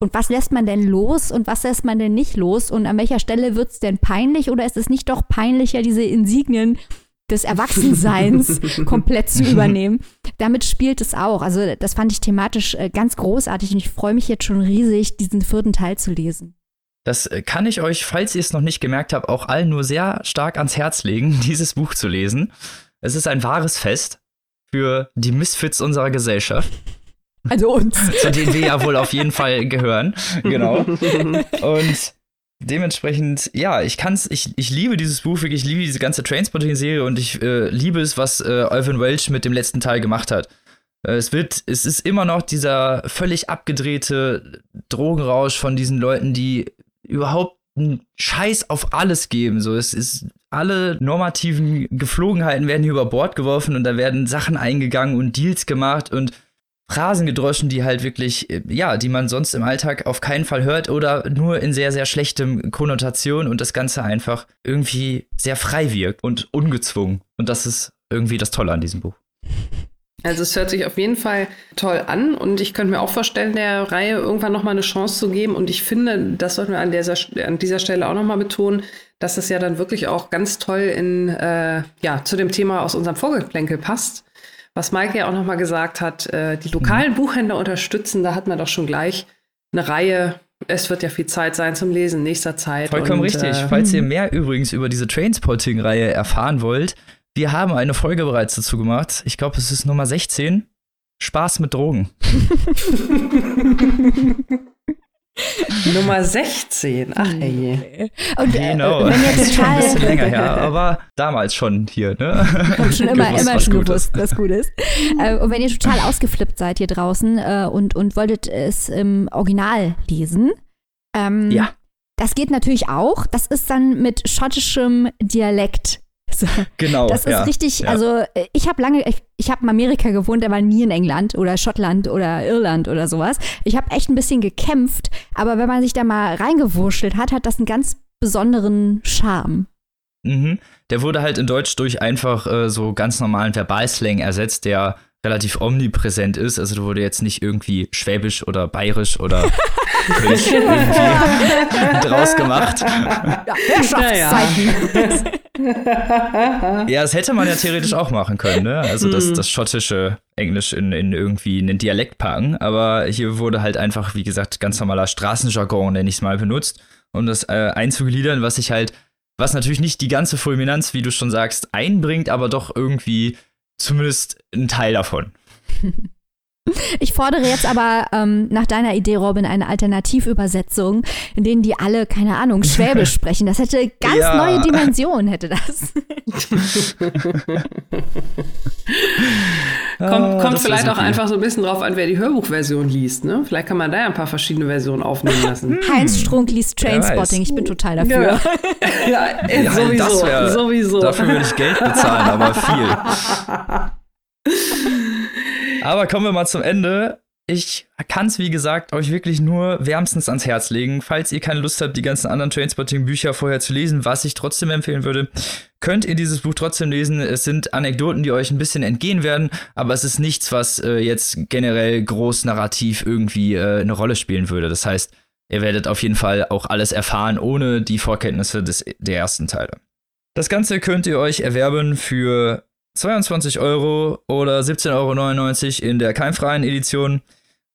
Und was lässt man denn los und was lässt man denn nicht los? Und an welcher Stelle wird es denn peinlich oder ist es nicht doch peinlicher, diese Insignien des Erwachsenseins komplett zu übernehmen. Damit spielt es auch. Also das fand ich thematisch äh, ganz großartig und ich freue mich jetzt schon riesig, diesen vierten Teil zu lesen. Das äh, kann ich euch, falls ihr es noch nicht gemerkt habt, auch allen nur sehr stark ans Herz legen, dieses Buch zu lesen. Es ist ein wahres Fest für die Misfits unserer Gesellschaft. Also uns. Zu denen wir ja wohl auf jeden Fall gehören. Genau. Und dementsprechend, ja, ich kann's, ich, ich liebe dieses Buch wirklich, ich liebe diese ganze Trainspotting-Serie und ich äh, liebe es, was äh, Alvin Welch mit dem letzten Teil gemacht hat. Äh, es wird, es ist immer noch dieser völlig abgedrehte Drogenrausch von diesen Leuten, die überhaupt einen Scheiß auf alles geben. So, es ist alle normativen Geflogenheiten werden hier über Bord geworfen und da werden Sachen eingegangen und Deals gemacht und Phrasen gedroschen, die halt wirklich, äh, ja, die man sonst im Alltag auf keinen Fall hört oder nur in sehr, sehr schlechtem Konnotation und das Ganze einfach irgendwie sehr frei wirkt und ungezwungen. Und das ist irgendwie das Tolle an diesem Buch. Also es hört sich auf jeden Fall toll an und ich könnte mir auch vorstellen, der Reihe irgendwann nochmal eine Chance zu geben. Und ich finde, das sollten wir an dieser, an dieser Stelle auch nochmal betonen, dass es ja dann wirklich auch ganz toll in, äh, ja, zu dem Thema aus unserem Vorgeplänkel passt was Maike ja auch nochmal gesagt hat, äh, die lokalen mhm. Buchhändler unterstützen, da hat man doch schon gleich eine Reihe. Es wird ja viel Zeit sein zum Lesen nächster Zeit. Vollkommen und, richtig. Äh, Falls ihr mehr übrigens über diese Trainspotting-Reihe erfahren wollt, wir haben eine Folge bereits dazu gemacht. Ich glaube, es ist Nummer 16. Spaß mit Drogen. Nummer 16. Ach ey. Und äh, genau. wenn ihr total ein bisschen länger her, aber damals schon hier, ne? Hab schon immer, gewusst, immer schon gewusst, was gut ist. Äh, und wenn ihr total ausgeflippt seid hier draußen äh, und, und wolltet es im Original lesen, ähm, ja. Das geht natürlich auch. Das ist dann mit schottischem Dialekt so. Genau. Das ist ja, richtig, ja. also äh, ich habe lange, ich, ich habe in Amerika gewohnt, aber nie in England oder Schottland oder Irland oder sowas. Ich habe echt ein bisschen gekämpft, aber wenn man sich da mal reingewurschtelt hat, hat das einen ganz besonderen Charme. Mhm. Der wurde halt in Deutsch durch einfach äh, so ganz normalen Verbalslang ersetzt, der relativ omnipräsent ist. Also da wurde jetzt nicht irgendwie schwäbisch oder bayerisch oder irgendwie draus gemacht. Ja, Herrschaftszeiten. ja, das hätte man ja theoretisch auch machen können, ne? Also das, hm. das schottische Englisch in, in irgendwie einen Dialekt packen. Aber hier wurde halt einfach, wie gesagt, ganz normaler Straßenjargon, nenne ich es mal, benutzt, um das äh, einzugliedern, was sich halt, was natürlich nicht die ganze Fulminanz, wie du schon sagst, einbringt, aber doch irgendwie zumindest ein Teil davon. Ich fordere jetzt aber ähm, nach deiner Idee, Robin, eine Alternativübersetzung, in denen die alle, keine Ahnung, Schwäbisch sprechen. Das hätte ganz ja. neue Dimensionen, hätte das. kommt kommt das vielleicht auch einfach so ein bisschen drauf an, wer die Hörbuchversion liest. Ne? Vielleicht kann man da ja ein paar verschiedene Versionen aufnehmen lassen. Heinz Strunk liest Trainspotting. Ich bin total dafür. Ja, ja, ja sowieso, wär, sowieso. Dafür würde ich Geld bezahlen, aber viel. Aber kommen wir mal zum Ende. Ich kann es, wie gesagt, euch wirklich nur wärmstens ans Herz legen. Falls ihr keine Lust habt, die ganzen anderen Trainspotting-Bücher vorher zu lesen, was ich trotzdem empfehlen würde, könnt ihr dieses Buch trotzdem lesen. Es sind Anekdoten, die euch ein bisschen entgehen werden, aber es ist nichts, was äh, jetzt generell groß narrativ irgendwie äh, eine Rolle spielen würde. Das heißt, ihr werdet auf jeden Fall auch alles erfahren, ohne die Vorkenntnisse des, der ersten Teile. Das Ganze könnt ihr euch erwerben für 22 Euro oder 17,99 Euro in der keimfreien Edition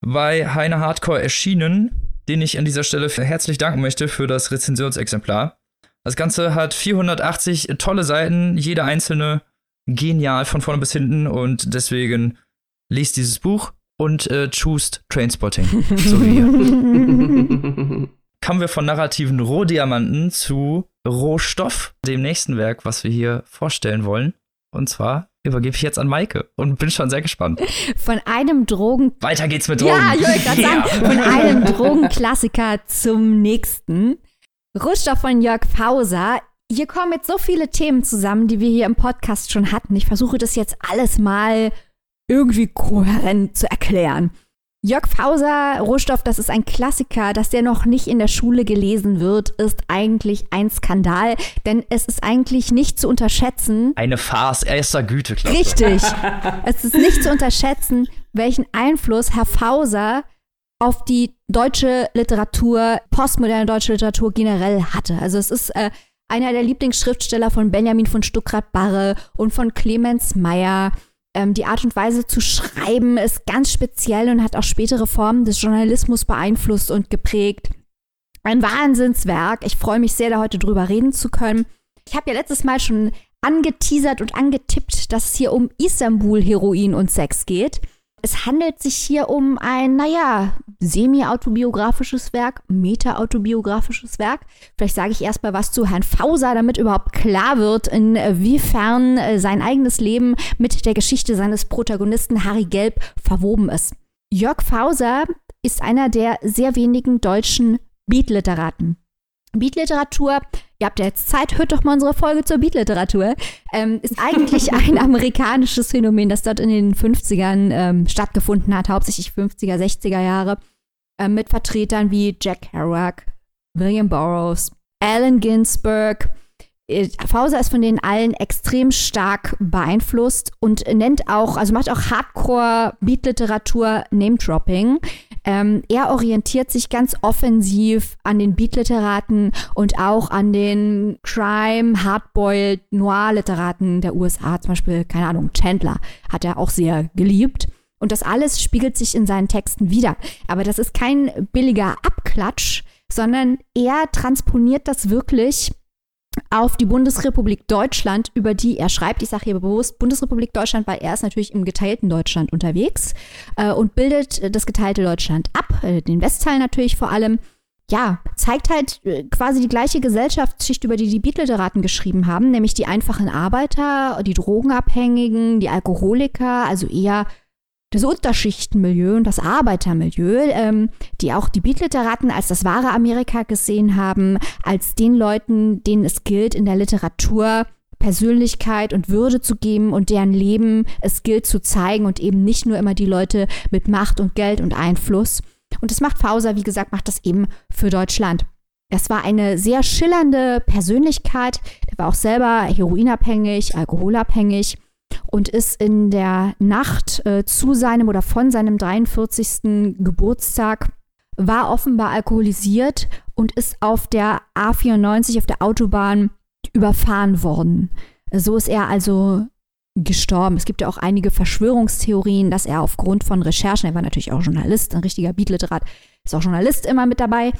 bei Heine Hardcore erschienen, den ich an dieser Stelle herzlich danken möchte für das Rezensionsexemplar. Das Ganze hat 480 tolle Seiten, jede einzelne genial von vorne bis hinten und deswegen liest dieses Buch und äh, choose Trainspotting, so wie ihr. kommen wir von narrativen Rohdiamanten zu Rohstoff, dem nächsten Werk, was wir hier vorstellen wollen. Und zwar übergebe ich jetzt an Maike und bin schon sehr gespannt. Von einem Drogen. Weiter geht's mit Drogen. Ja, ich wollte gerade sagen, von einem Drogenklassiker zum nächsten. Rohstoff von Jörg Fauser. Hier kommen jetzt so viele Themen zusammen, die wir hier im Podcast schon hatten. Ich versuche das jetzt alles mal irgendwie kohärent zu erklären. Jörg Fauser, Rohstoff, das ist ein Klassiker, dass der noch nicht in der Schule gelesen wird, ist eigentlich ein Skandal, denn es ist eigentlich nicht zu unterschätzen. Eine Farce erster Güte, Klasse. Richtig. es ist nicht zu unterschätzen, welchen Einfluss Herr Fauser auf die deutsche Literatur, postmoderne deutsche Literatur generell hatte. Also es ist äh, einer der Lieblingsschriftsteller von Benjamin von Stuckrad-Barre und von Clemens Meyer ähm, die Art und Weise zu schreiben ist ganz speziell und hat auch spätere Formen des Journalismus beeinflusst und geprägt. Ein Wahnsinnswerk. Ich freue mich sehr, da heute drüber reden zu können. Ich habe ja letztes Mal schon angeteasert und angetippt, dass es hier um Istanbul, Heroin und Sex geht. Es handelt sich hier um ein, naja, semi-autobiografisches Werk, meta-autobiografisches Werk. Vielleicht sage ich erstmal was zu Herrn Fauser, damit überhaupt klar wird, inwiefern äh, sein eigenes Leben mit der Geschichte seines Protagonisten Harry Gelb verwoben ist. Jörg Fauser ist einer der sehr wenigen deutschen Beat-Literaten. Beat-Literatur, ihr habt ja jetzt Zeit, hört doch mal unsere Folge zur Beat-Literatur, ähm, ist eigentlich ein amerikanisches Phänomen, das dort in den 50ern ähm, stattgefunden hat, hauptsächlich 50er, 60er Jahre, äh, mit Vertretern wie Jack Kerouac, William Burroughs, Allen Ginsberg. Äh, Fauser ist von denen allen extrem stark beeinflusst und nennt auch, also macht auch Hardcore-Beat-Literatur Name-Dropping. Ähm, er orientiert sich ganz offensiv an den Beat-Literaten und auch an den Crime, Hardboiled, Noir-Literaten der USA. Zum Beispiel, keine Ahnung, Chandler hat er auch sehr geliebt. Und das alles spiegelt sich in seinen Texten wieder. Aber das ist kein billiger Abklatsch, sondern er transponiert das wirklich auf die Bundesrepublik Deutschland, über die er schreibt. Ich sage hier bewusst Bundesrepublik Deutschland, weil er ist natürlich im geteilten Deutschland unterwegs äh, und bildet das geteilte Deutschland ab, äh, den Westteil natürlich vor allem. Ja, zeigt halt äh, quasi die gleiche Gesellschaftsschicht, über die die Beatliteraten geschrieben haben, nämlich die einfachen Arbeiter, die Drogenabhängigen, die Alkoholiker, also eher das Unterschichtenmilieu und das Arbeitermilieu, ähm, die auch die Beat-Literaten als das wahre Amerika gesehen haben, als den Leuten, denen es gilt, in der Literatur Persönlichkeit und Würde zu geben und deren Leben es gilt zu zeigen und eben nicht nur immer die Leute mit Macht und Geld und Einfluss. Und das macht Fauser, wie gesagt, macht das eben für Deutschland. Das war eine sehr schillernde Persönlichkeit. Er war auch selber heroinabhängig, alkoholabhängig und ist in der Nacht äh, zu seinem oder von seinem 43. Geburtstag war offenbar alkoholisiert und ist auf der A94 auf der Autobahn überfahren worden. So ist er also gestorben. Es gibt ja auch einige Verschwörungstheorien, dass er aufgrund von Recherchen, er war natürlich auch Journalist, ein richtiger Beatliterat, ist auch Journalist immer mit dabei,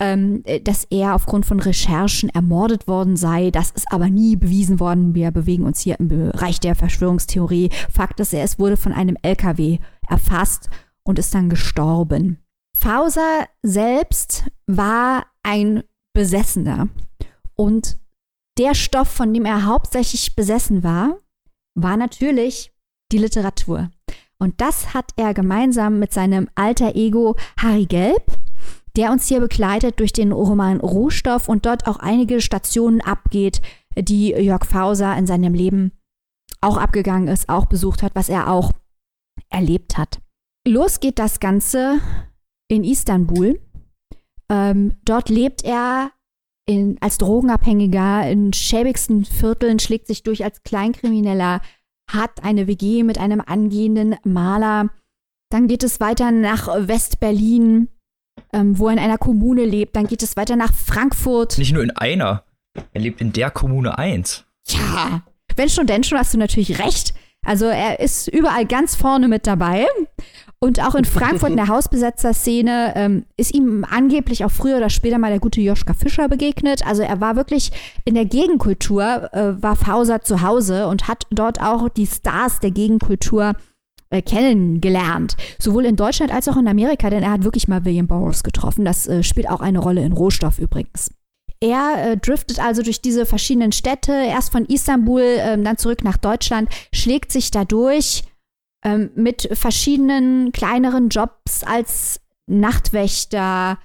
ähm, äh, dass er aufgrund von Recherchen ermordet worden sei. Das ist aber nie bewiesen worden. Wir bewegen uns hier im Bereich der Verschwörungstheorie. Fakt ist, er wurde von einem LKW erfasst und ist dann gestorben. Fauser selbst war ein Besessener und der Stoff, von dem er hauptsächlich besessen war, war natürlich die Literatur. Und das hat er gemeinsam mit seinem alter Ego Harry Gelb, der uns hier begleitet durch den Roman Rohstoff und dort auch einige Stationen abgeht, die Jörg Fauser in seinem Leben auch abgegangen ist, auch besucht hat, was er auch erlebt hat. Los geht das Ganze in Istanbul. Ähm, dort lebt er in, als Drogenabhängiger in schäbigsten Vierteln, schlägt sich durch als Kleinkrimineller, hat eine WG mit einem angehenden Maler. Dann geht es weiter nach West-Berlin, ähm, wo er in einer Kommune lebt. Dann geht es weiter nach Frankfurt. Nicht nur in einer. Er lebt in der Kommune 1. Ja, wenn schon, denn schon, hast du natürlich recht. Also er ist überall ganz vorne mit dabei. Und auch in Frankfurt in der Hausbesetzerszene ähm, ist ihm angeblich auch früher oder später mal der gute Joschka Fischer begegnet. Also er war wirklich in der Gegenkultur, äh, war Fauser zu Hause und hat dort auch die Stars der Gegenkultur äh, kennengelernt. Sowohl in Deutschland als auch in Amerika, denn er hat wirklich mal William Burroughs getroffen. Das äh, spielt auch eine Rolle in Rohstoff übrigens. Er äh, driftet also durch diese verschiedenen Städte, erst von Istanbul, ähm, dann zurück nach Deutschland, schlägt sich dadurch ähm, mit verschiedenen kleineren Jobs als Nachtwächter,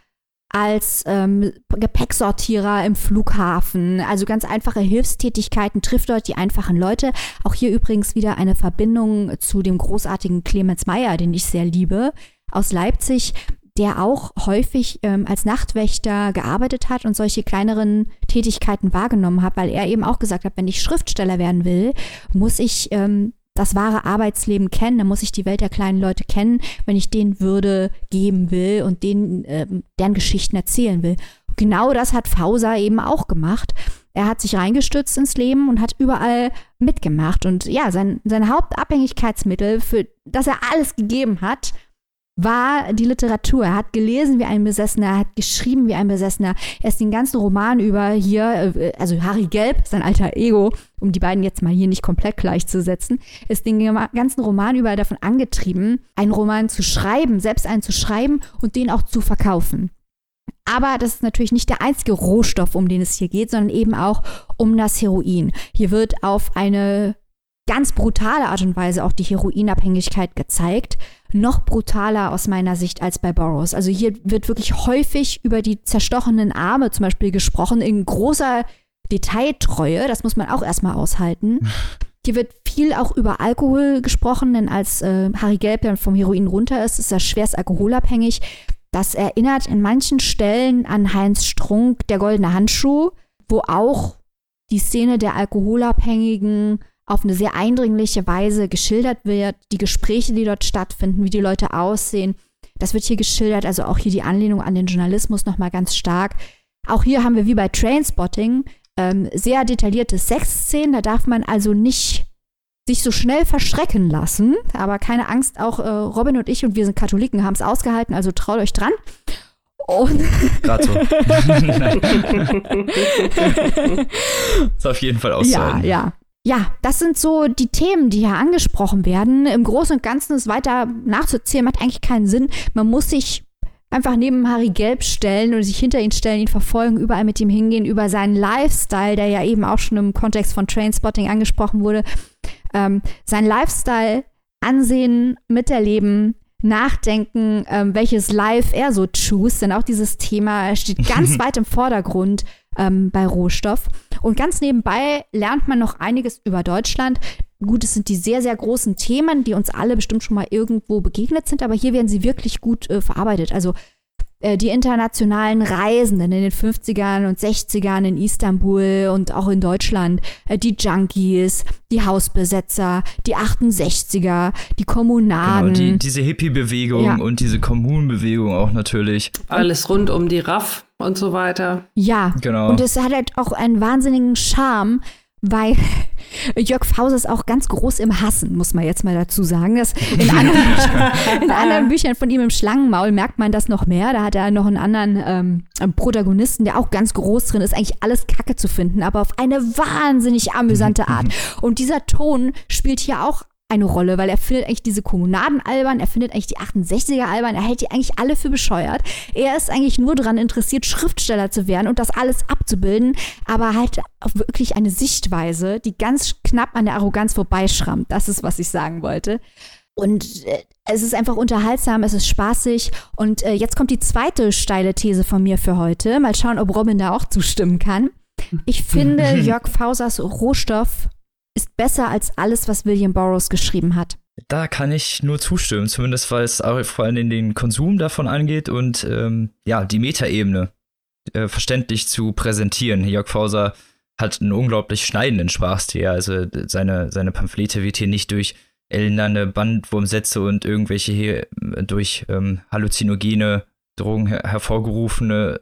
als ähm, Gepäcksortierer im Flughafen, also ganz einfache Hilfstätigkeiten, trifft dort die einfachen Leute. Auch hier übrigens wieder eine Verbindung zu dem großartigen Clemens Meyer, den ich sehr liebe, aus Leipzig, der auch häufig ähm, als Nachtwächter gearbeitet hat und solche kleineren Tätigkeiten wahrgenommen hat, weil er eben auch gesagt hat, wenn ich Schriftsteller werden will, muss ich ähm, das wahre Arbeitsleben kennen, dann muss ich die Welt der kleinen Leute kennen, wenn ich denen Würde geben will und denen äh, deren Geschichten erzählen will. Genau das hat Fauser eben auch gemacht. Er hat sich reingestürzt ins Leben und hat überall mitgemacht. Und ja, sein, sein Hauptabhängigkeitsmittel, für das er alles gegeben hat, war die Literatur. Er hat gelesen wie ein Besessener, er hat geschrieben wie ein Besessener. Er ist den ganzen Roman über hier, äh, also Harry Gelb, sein alter Ego, um die beiden jetzt mal hier nicht komplett gleichzusetzen, ist den ganzen Roman über davon angetrieben, einen Roman zu schreiben, selbst einen zu schreiben und den auch zu verkaufen. Aber das ist natürlich nicht der einzige Rohstoff, um den es hier geht, sondern eben auch um das Heroin. Hier wird auf eine ganz brutale Art und Weise auch die Heroinabhängigkeit gezeigt noch brutaler aus meiner Sicht als bei Burroughs. Also hier wird wirklich häufig über die zerstochenen Arme zum Beispiel gesprochen, in großer Detailtreue. Das muss man auch erstmal aushalten. Hier wird viel auch über Alkohol gesprochen, denn als äh, Harry Gelb dann vom Heroin runter ist, ist er schwerst alkoholabhängig. Das erinnert in manchen Stellen an Heinz Strunk, der goldene Handschuh, wo auch die Szene der Alkoholabhängigen auf eine sehr eindringliche Weise geschildert wird, die Gespräche, die dort stattfinden, wie die Leute aussehen. Das wird hier geschildert, also auch hier die Anlehnung an den Journalismus nochmal ganz stark. Auch hier haben wir wie bei Trainspotting ähm, sehr detaillierte Sexszenen. Da darf man also nicht sich so schnell verschrecken lassen. Aber keine Angst, auch äh, Robin und ich und wir sind Katholiken, haben es ausgehalten, also traut euch dran. Und Gerade so. ist auf jeden Fall auszuhalten. Ja, ja ja, das sind so die Themen, die hier angesprochen werden. Im Großen und Ganzen ist weiter nachzuzählen, macht eigentlich keinen Sinn. Man muss sich einfach neben Harry Gelb stellen oder sich hinter ihn stellen, ihn verfolgen, überall mit ihm hingehen, über seinen Lifestyle, der ja eben auch schon im Kontext von Trainspotting angesprochen wurde. Ähm, sein Lifestyle ansehen, miterleben, nachdenken, ähm, welches Life er so choose, denn auch dieses Thema steht ganz weit im Vordergrund ähm, bei Rohstoff. Und ganz nebenbei lernt man noch einiges über Deutschland. Gut, es sind die sehr, sehr großen Themen, die uns alle bestimmt schon mal irgendwo begegnet sind, aber hier werden sie wirklich gut äh, verarbeitet. Also äh, die internationalen Reisenden in den 50ern und 60ern in Istanbul und auch in Deutschland, äh, die Junkies, die Hausbesetzer, die 68er, die Kommunaden. Genau, die, diese Hippie-Bewegung ja. und diese Kommunenbewegung auch natürlich. Alles rund um die Raff und so weiter. Ja, genau. Und es hat halt auch einen wahnsinnigen Charme, weil Jörg Faus ist auch ganz groß im Hassen, muss man jetzt mal dazu sagen. Das in, anderen Büchern, in anderen Büchern von ihm im Schlangenmaul merkt man das noch mehr. Da hat er noch einen anderen ähm, Protagonisten, der auch ganz groß drin ist, eigentlich alles Kacke zu finden, aber auf eine wahnsinnig amüsante Art. Und dieser Ton spielt hier auch eine Rolle, weil er findet eigentlich diese Kommunaden albern, er findet eigentlich die 68er albern, er hält die eigentlich alle für bescheuert. Er ist eigentlich nur daran interessiert, Schriftsteller zu werden und das alles abzubilden, aber halt wirklich eine Sichtweise, die ganz knapp an der Arroganz vorbeischrammt. Das ist, was ich sagen wollte. Und äh, es ist einfach unterhaltsam, es ist spaßig. Und äh, jetzt kommt die zweite steile These von mir für heute. Mal schauen, ob Robin da auch zustimmen kann. Ich finde Jörg Fausers Rohstoff ist besser als alles, was William Burroughs geschrieben hat. Da kann ich nur zustimmen, zumindest weil es vor allem den Konsum davon angeht und ähm, ja, die Metaebene äh, verständlich zu präsentieren. Jörg Fauser hat einen unglaublich schneidenden Sprachstil. Also seine, seine Pamphlete wird hier nicht durch elenderne Bandwurmsätze und irgendwelche hier äh, durch ähm, halluzinogene Drogen her hervorgerufene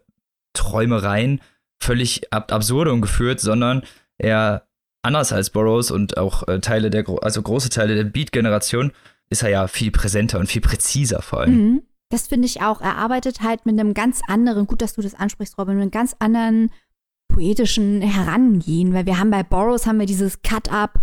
Träumereien völlig ab absurde und geführt, sondern er anders als Burroughs und auch äh, Teile der, also große Teile der Beat-Generation, ist er ja viel präsenter und viel präziser vor allem. Mhm. Das finde ich auch. Er arbeitet halt mit einem ganz anderen, gut, dass du das ansprichst, Robin, mit einem ganz anderen poetischen Herangehen, weil wir haben bei Burroughs haben wir dieses Cut-Up,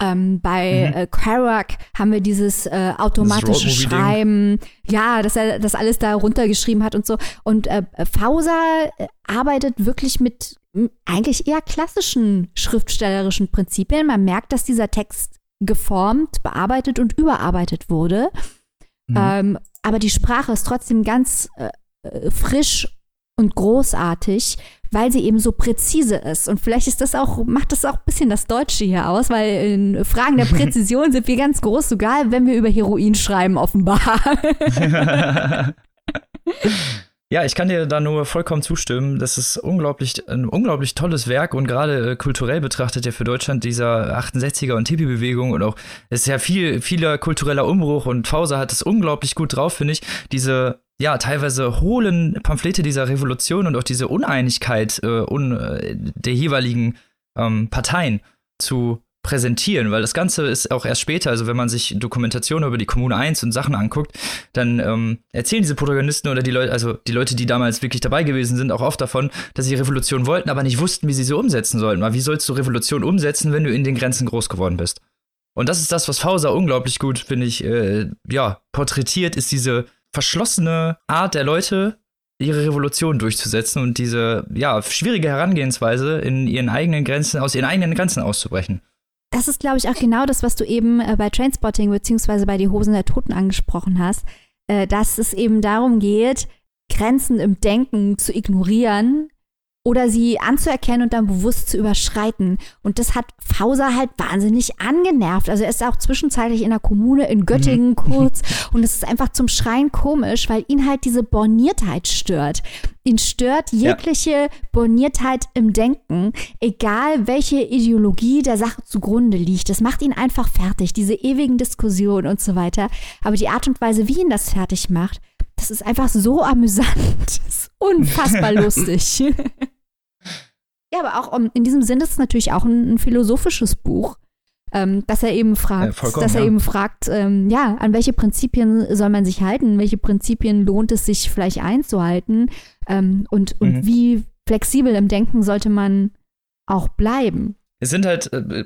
Ähm, bei mhm. äh, Kerouac haben wir dieses äh, automatische Schreiben, ja, dass er das alles da runtergeschrieben hat und so. Und äh, Fauser äh, arbeitet wirklich mit eigentlich eher klassischen schriftstellerischen Prinzipien. Man merkt, dass dieser Text geformt, bearbeitet und überarbeitet wurde. Mhm. Ähm, aber die Sprache ist trotzdem ganz äh, äh frisch und großartig, weil sie eben so präzise ist. Und vielleicht ist das auch, macht das auch ein bisschen das Deutsche hier aus, weil in Fragen der Präzision sind wir ganz groß, sogar wenn wir über Heroin schreiben, offenbar. Ja, ich kann dir da nur vollkommen zustimmen. Das ist unglaublich, ein unglaublich tolles Werk und gerade äh, kulturell betrachtet ja für Deutschland dieser 68er und Tipi-Bewegung und auch ist ja viel, vieler kultureller Umbruch und Fauser hat es unglaublich gut drauf, finde ich. Diese ja, teilweise hohlen Pamphlete dieser Revolution und auch diese Uneinigkeit äh, un, äh, der jeweiligen ähm, Parteien zu präsentieren, weil das Ganze ist auch erst später, also wenn man sich Dokumentationen über die Kommune 1 und Sachen anguckt, dann ähm, erzählen diese Protagonisten oder die Leute, also die Leute, die damals wirklich dabei gewesen sind, auch oft davon, dass sie Revolution wollten, aber nicht wussten, wie sie sie umsetzen sollten. Weil wie sollst du Revolution umsetzen, wenn du in den Grenzen groß geworden bist? Und das ist das, was Fauser unglaublich gut, finde ich, äh, ja, porträtiert, ist diese verschlossene Art der Leute, ihre Revolution durchzusetzen und diese, ja, schwierige Herangehensweise in ihren eigenen Grenzen, aus ihren eigenen Grenzen auszubrechen. Das ist, glaube ich, auch genau das, was du eben äh, bei Trainspotting beziehungsweise bei Die Hosen der Toten angesprochen hast, äh, dass es eben darum geht, Grenzen im Denken zu ignorieren, oder sie anzuerkennen und dann bewusst zu überschreiten. Und das hat Fauser halt wahnsinnig angenervt. Also er ist auch zwischenzeitlich in der Kommune in Göttingen mhm. kurz und es ist einfach zum Schreien komisch, weil ihn halt diese Borniertheit stört. Ihn stört jegliche ja. Borniertheit im Denken, egal welche Ideologie der Sache zugrunde liegt. Das macht ihn einfach fertig, diese ewigen Diskussionen und so weiter. Aber die Art und Weise, wie ihn das fertig macht, das ist einfach so amüsant. Das ist unfassbar lustig. Ja, aber auch um, in diesem Sinne ist es natürlich auch ein, ein philosophisches Buch, ähm, dass er eben fragt, ja, dass er ja. eben fragt, ähm, ja, an welche Prinzipien soll man sich halten, welche Prinzipien lohnt es sich vielleicht einzuhalten ähm, und, und mhm. wie flexibel im Denken sollte man auch bleiben. Es sind halt äh,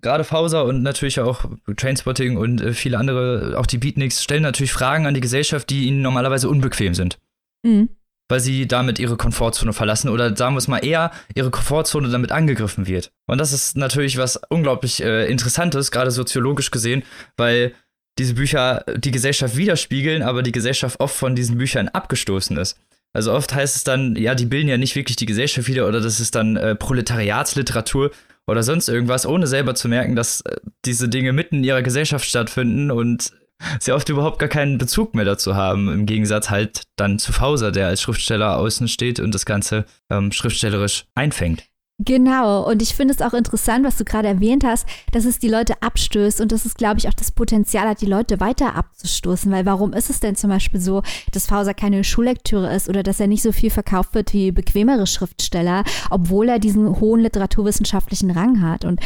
gerade Fauser und natürlich auch Trainspotting und äh, viele andere, auch die Beatniks, stellen natürlich Fragen an die Gesellschaft, die ihnen normalerweise unbequem sind. Mhm weil sie damit ihre Komfortzone verlassen oder sagen wir es mal eher, ihre Komfortzone damit angegriffen wird. Und das ist natürlich was unglaublich äh, Interessantes, gerade soziologisch gesehen, weil diese Bücher die Gesellschaft widerspiegeln, aber die Gesellschaft oft von diesen Büchern abgestoßen ist. Also oft heißt es dann, ja, die bilden ja nicht wirklich die Gesellschaft wieder oder das ist dann äh, Proletariatsliteratur oder sonst irgendwas, ohne selber zu merken, dass äh, diese Dinge mitten in ihrer Gesellschaft stattfinden und sie oft überhaupt gar keinen Bezug mehr dazu haben, im Gegensatz halt dann zu Fauser, der als Schriftsteller außen steht und das Ganze ähm, schriftstellerisch einfängt. Genau, und ich finde es auch interessant, was du gerade erwähnt hast, dass es die Leute abstößt und dass es, glaube ich, auch das Potenzial hat, die Leute weiter abzustoßen. Weil warum ist es denn zum Beispiel so, dass Fauser keine Schullektüre ist oder dass er nicht so viel verkauft wird wie bequemere Schriftsteller, obwohl er diesen hohen literaturwissenschaftlichen Rang hat? Und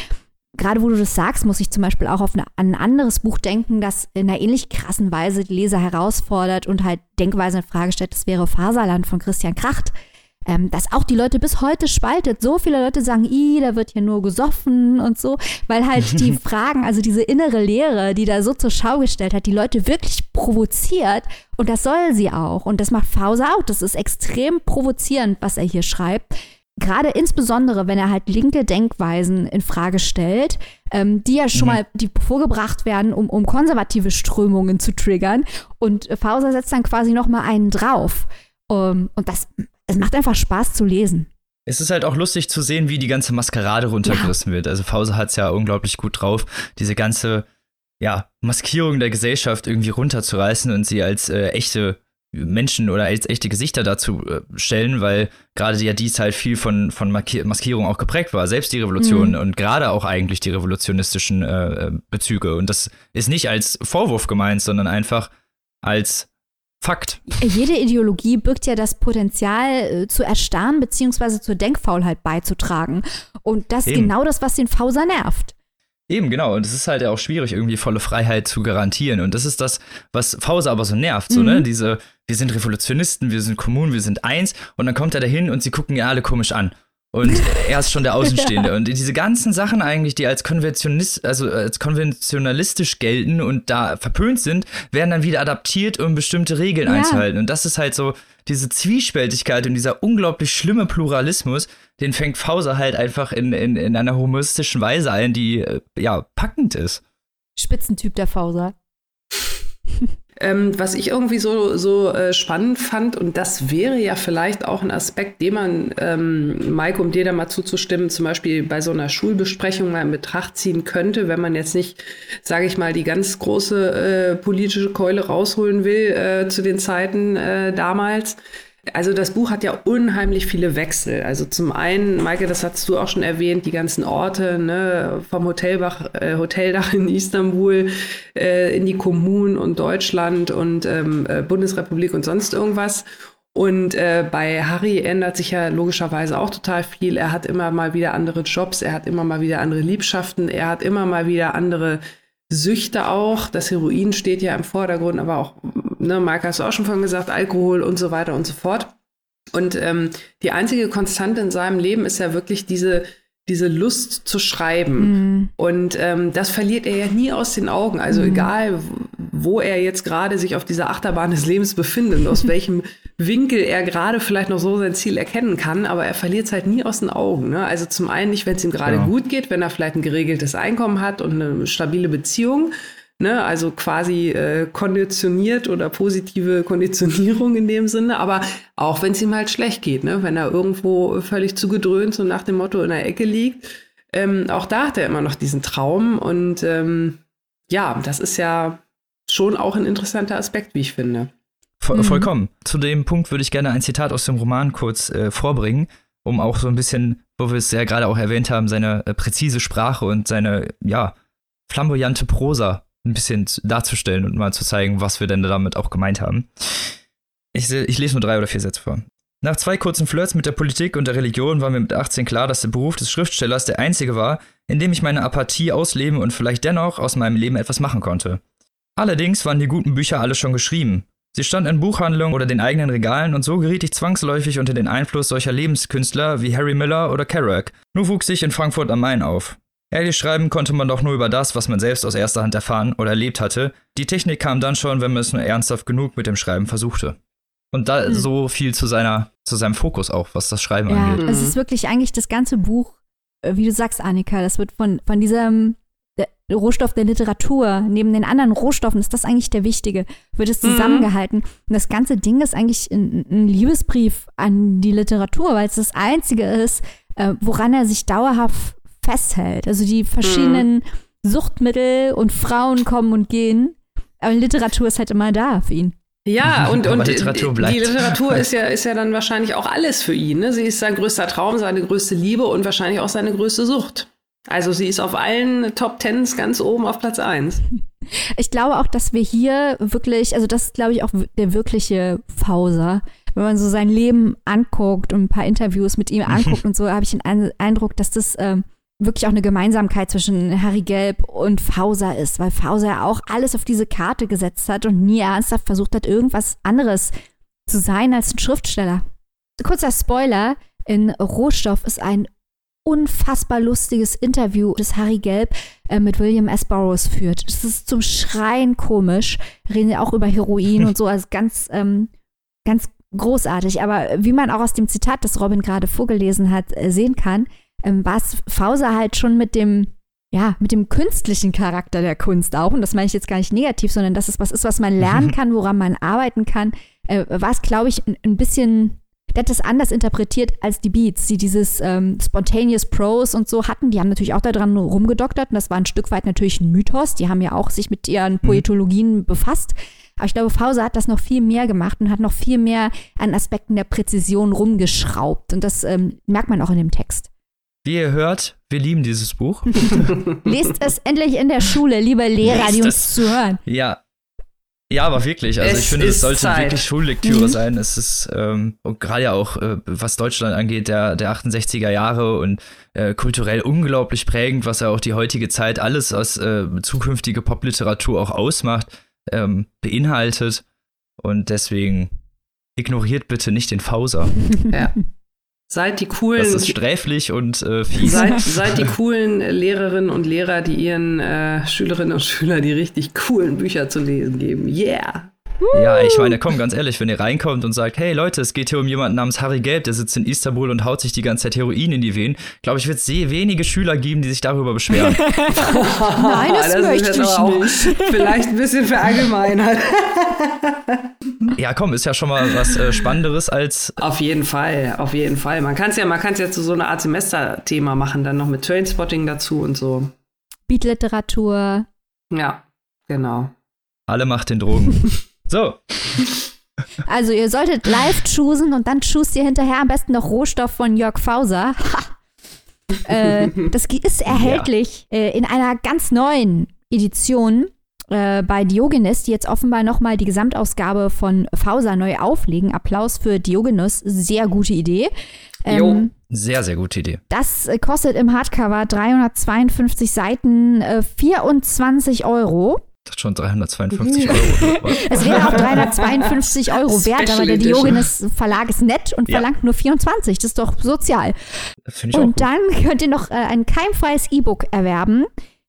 gerade wo du das sagst, muss ich zum Beispiel auch auf eine, ein anderes Buch denken, das in einer ähnlich krassen Weise die Leser herausfordert und halt Denkweise in Frage stellt. Das wäre Faserland von Christian Kracht. Ähm, das auch die Leute bis heute spaltet. So viele Leute sagen, i, da wird hier nur gesoffen und so, weil halt die Fragen, also diese innere Lehre, die da so zur Schau gestellt hat, die Leute wirklich provoziert und das soll sie auch. Und das macht Fauser auch. Das ist extrem provozierend, was er hier schreibt gerade insbesondere, wenn er halt linke Denkweisen in Frage stellt, ähm, die ja schon mhm. mal die vorgebracht werden, um, um konservative Strömungen zu triggern. Und Fauser setzt dann quasi noch mal einen drauf. Um, und das, es macht einfach Spaß zu lesen. Es ist halt auch lustig zu sehen, wie die ganze Maskerade runtergerissen ja. wird. Also Fauser hat es ja unglaublich gut drauf, diese ganze ja, Maskierung der Gesellschaft irgendwie runterzureißen und sie als äh, echte Menschen oder als echte Gesichter dazu äh, stellen, weil gerade ja dies halt viel von, von Maskierung auch geprägt war, selbst die Revolution mhm. und gerade auch eigentlich die revolutionistischen äh, äh, Bezüge. Und das ist nicht als Vorwurf gemeint, sondern einfach als Fakt. Jede Ideologie birgt ja das Potenzial äh, zu erstarren beziehungsweise zur Denkfaulheit beizutragen. Und das ist genau das, was den Fauser nervt. Eben, genau. Und es ist halt ja auch schwierig, irgendwie volle Freiheit zu garantieren. Und das ist das, was Fauser aber so nervt. So, ne? mhm. ne? Diese, wir sind Revolutionisten, wir sind Kommunen, wir sind eins. Und dann kommt er dahin und sie gucken ja alle komisch an. Und er ist schon der Außenstehende. ja. Und diese ganzen Sachen eigentlich, die als Konventionist, also als konventionalistisch gelten und da verpönt sind, werden dann wieder adaptiert, um bestimmte Regeln ja. einzuhalten. Und das ist halt so diese Zwiespältigkeit und dieser unglaublich schlimme Pluralismus, den fängt Fauser halt einfach in, in, in einer humoristischen Weise ein, die äh, ja packend ist. Spitzentyp der Fauser. Ähm, was ich irgendwie so, so äh, spannend fand, und das wäre ja vielleicht auch ein Aspekt, den man, ähm, Maike, um dir da mal zuzustimmen, zum Beispiel bei so einer Schulbesprechung mal in Betracht ziehen könnte, wenn man jetzt nicht, sage ich mal, die ganz große äh, politische Keule rausholen will äh, zu den Zeiten äh, damals. Also das Buch hat ja unheimlich viele Wechsel. Also zum einen, Maike, das hast du auch schon erwähnt, die ganzen Orte, ne, vom Hotelbach, äh, Hoteldach in Istanbul äh, in die Kommunen und Deutschland und ähm, äh, Bundesrepublik und sonst irgendwas. Und äh, bei Harry ändert sich ja logischerweise auch total viel. Er hat immer mal wieder andere Jobs, er hat immer mal wieder andere Liebschaften, er hat immer mal wieder andere Süchte auch. Das Heroin steht ja im Vordergrund, aber auch ne, Marc hast du auch schon von gesagt, Alkohol und so weiter und so fort. Und ähm, die einzige Konstante in seinem Leben ist ja wirklich diese, diese Lust zu schreiben. Mhm. Und ähm, das verliert er ja nie aus den Augen. Also mhm. egal, wo er jetzt gerade sich auf dieser Achterbahn des Lebens befindet und aus welchem Winkel er gerade vielleicht noch so sein Ziel erkennen kann, aber er verliert es halt nie aus den Augen. Ne? Also zum einen nicht, wenn es ihm gerade ja. gut geht, wenn er vielleicht ein geregeltes Einkommen hat und eine stabile Beziehung, Ne, also quasi äh, konditioniert oder positive Konditionierung in dem Sinne, aber auch wenn es ihm halt schlecht geht, ne, wenn er irgendwo völlig zugedröhnt und nach dem Motto in der Ecke liegt, ähm, auch da hat er immer noch diesen Traum und ähm, ja, das ist ja schon auch ein interessanter Aspekt, wie ich finde. Voll, mhm. Vollkommen. Zu dem Punkt würde ich gerne ein Zitat aus dem Roman kurz äh, vorbringen, um auch so ein bisschen, wo wir es ja gerade auch erwähnt haben, seine äh, präzise Sprache und seine, ja, flamboyante Prosa ein bisschen darzustellen und mal zu zeigen, was wir denn damit auch gemeint haben. Ich, ich lese nur drei oder vier Sätze vor. Nach zwei kurzen Flirts mit der Politik und der Religion war mir mit 18 klar, dass der Beruf des Schriftstellers der einzige war, in dem ich meine Apathie ausleben und vielleicht dennoch aus meinem Leben etwas machen konnte. Allerdings waren die guten Bücher alle schon geschrieben. Sie standen in Buchhandlungen oder den eigenen Regalen und so geriet ich zwangsläufig unter den Einfluss solcher Lebenskünstler wie Harry Miller oder Kerouac. Nur wuchs ich in Frankfurt am Main auf. Ehrlich schreiben konnte man doch nur über das, was man selbst aus erster Hand erfahren oder erlebt hatte. Die Technik kam dann schon, wenn man es nur ernsthaft genug mit dem Schreiben versuchte. Und da mhm. so viel zu seiner, zu seinem Fokus auch, was das Schreiben ja, angeht. Es ist wirklich eigentlich das ganze Buch, äh, wie du sagst, Annika, das wird von, von diesem der Rohstoff der Literatur, neben den anderen Rohstoffen ist das eigentlich der wichtige, wird es mhm. zusammengehalten. Mhm. Und das ganze Ding ist eigentlich ein, ein Liebesbrief an die Literatur, weil es das Einzige ist, äh, woran er sich dauerhaft festhält. Also die verschiedenen mhm. Suchtmittel und Frauen kommen und gehen. Aber Literatur ist halt immer da für ihn. Ja, und, und Literatur die Literatur ist ja, ist ja dann wahrscheinlich auch alles für ihn. Ne? Sie ist sein größter Traum, seine größte Liebe und wahrscheinlich auch seine größte Sucht. Also sie ist auf allen Top Tens ganz oben auf Platz 1. Ich glaube auch, dass wir hier wirklich, also das ist, glaube ich, auch der wirkliche Fauser. Wenn man so sein Leben anguckt und ein paar Interviews mit ihm anguckt und so, habe ich den Eindruck, dass das ähm, wirklich auch eine Gemeinsamkeit zwischen Harry Gelb und Fauser ist, weil Fauser auch alles auf diese Karte gesetzt hat und nie ernsthaft versucht hat, irgendwas anderes zu sein als ein Schriftsteller. Kurzer Spoiler, in Rohstoff ist ein unfassbar lustiges Interview, das Harry Gelb äh, mit William S. Burroughs führt. Das ist zum Schreien komisch. Reden ja auch über Heroin und so, also ganz, ähm, ganz großartig. Aber wie man auch aus dem Zitat, das Robin gerade vorgelesen hat, äh, sehen kann, ähm, war es Fauser halt schon mit dem, ja, mit dem künstlichen Charakter der Kunst auch, und das meine ich jetzt gar nicht negativ, sondern dass es was ist, was man lernen kann, woran man arbeiten kann, äh, war es, glaube ich, ein, ein bisschen der hat das anders interpretiert als die Beats, die dieses ähm, Spontaneous Prose und so hatten. Die haben natürlich auch daran rumgedoktert und das war ein Stück weit natürlich ein Mythos. Die haben ja auch sich mit ihren mhm. Poetologien mhm. befasst. Aber ich glaube, Fauser hat das noch viel mehr gemacht und hat noch viel mehr an Aspekten der Präzision rumgeschraubt. Und das ähm, merkt man auch in dem Text. Wie ihr hört, wir lieben dieses Buch. Lest es endlich in der Schule, liebe Lehrer, Lest die uns es. zuhören. Ja. Ja, aber wirklich. Also es ich finde, es sollte Zeit. wirklich Schullektüre mhm. sein. Es ist ähm, gerade ja auch, äh, was Deutschland angeht, der, der 68er Jahre und äh, kulturell unglaublich prägend, was ja auch die heutige Zeit alles als äh, zukünftige Popliteratur auch ausmacht, ähm, beinhaltet. Und deswegen ignoriert bitte nicht den Fauser. Ja. Seid die coolen. Das ist sträflich und äh, fies. Seid, seid die coolen Lehrerinnen und Lehrer, die ihren äh, Schülerinnen und Schülern die richtig coolen Bücher zu lesen geben. Yeah! Ja, ich meine, komm, ganz ehrlich, wenn ihr reinkommt und sagt, hey Leute, es geht hier um jemanden namens Harry Gelb, der sitzt in Istanbul und haut sich die ganze Zeit Heroin in die Venen, glaube ich, wird es sehr wenige Schüler geben, die sich darüber beschweren. Nein, das, das möchte ich nicht. Vielleicht ein bisschen verallgemeinert. ja, komm, ist ja schon mal was äh, Spannenderes als. Auf jeden Fall, auf jeden Fall. Man kann es ja, man kann ja zu so einer Art Semesterthema machen, dann noch mit Trainspotting dazu und so. Beatliteratur. Ja, genau. Alle macht den Drogen. So. Also ihr solltet live choosen und dann choose ihr hinterher am besten noch Rohstoff von Jörg Fauser. äh, das ist erhältlich ja. äh, in einer ganz neuen Edition äh, bei Diogenes, die jetzt offenbar nochmal die Gesamtausgabe von Fauser neu auflegen. Applaus für Diogenes, sehr gute Idee. Ähm, sehr, sehr gute Idee. Das äh, kostet im Hardcover 352 Seiten 24 äh, Euro. Das ist schon 352 Euro. es wäre auch 352 Euro wert, aber der Diogenes Verlag ist nett und ja. verlangt nur 24. Das ist doch sozial. Ich und auch dann könnt ihr noch äh, ein keimfreies E-Book erwerben.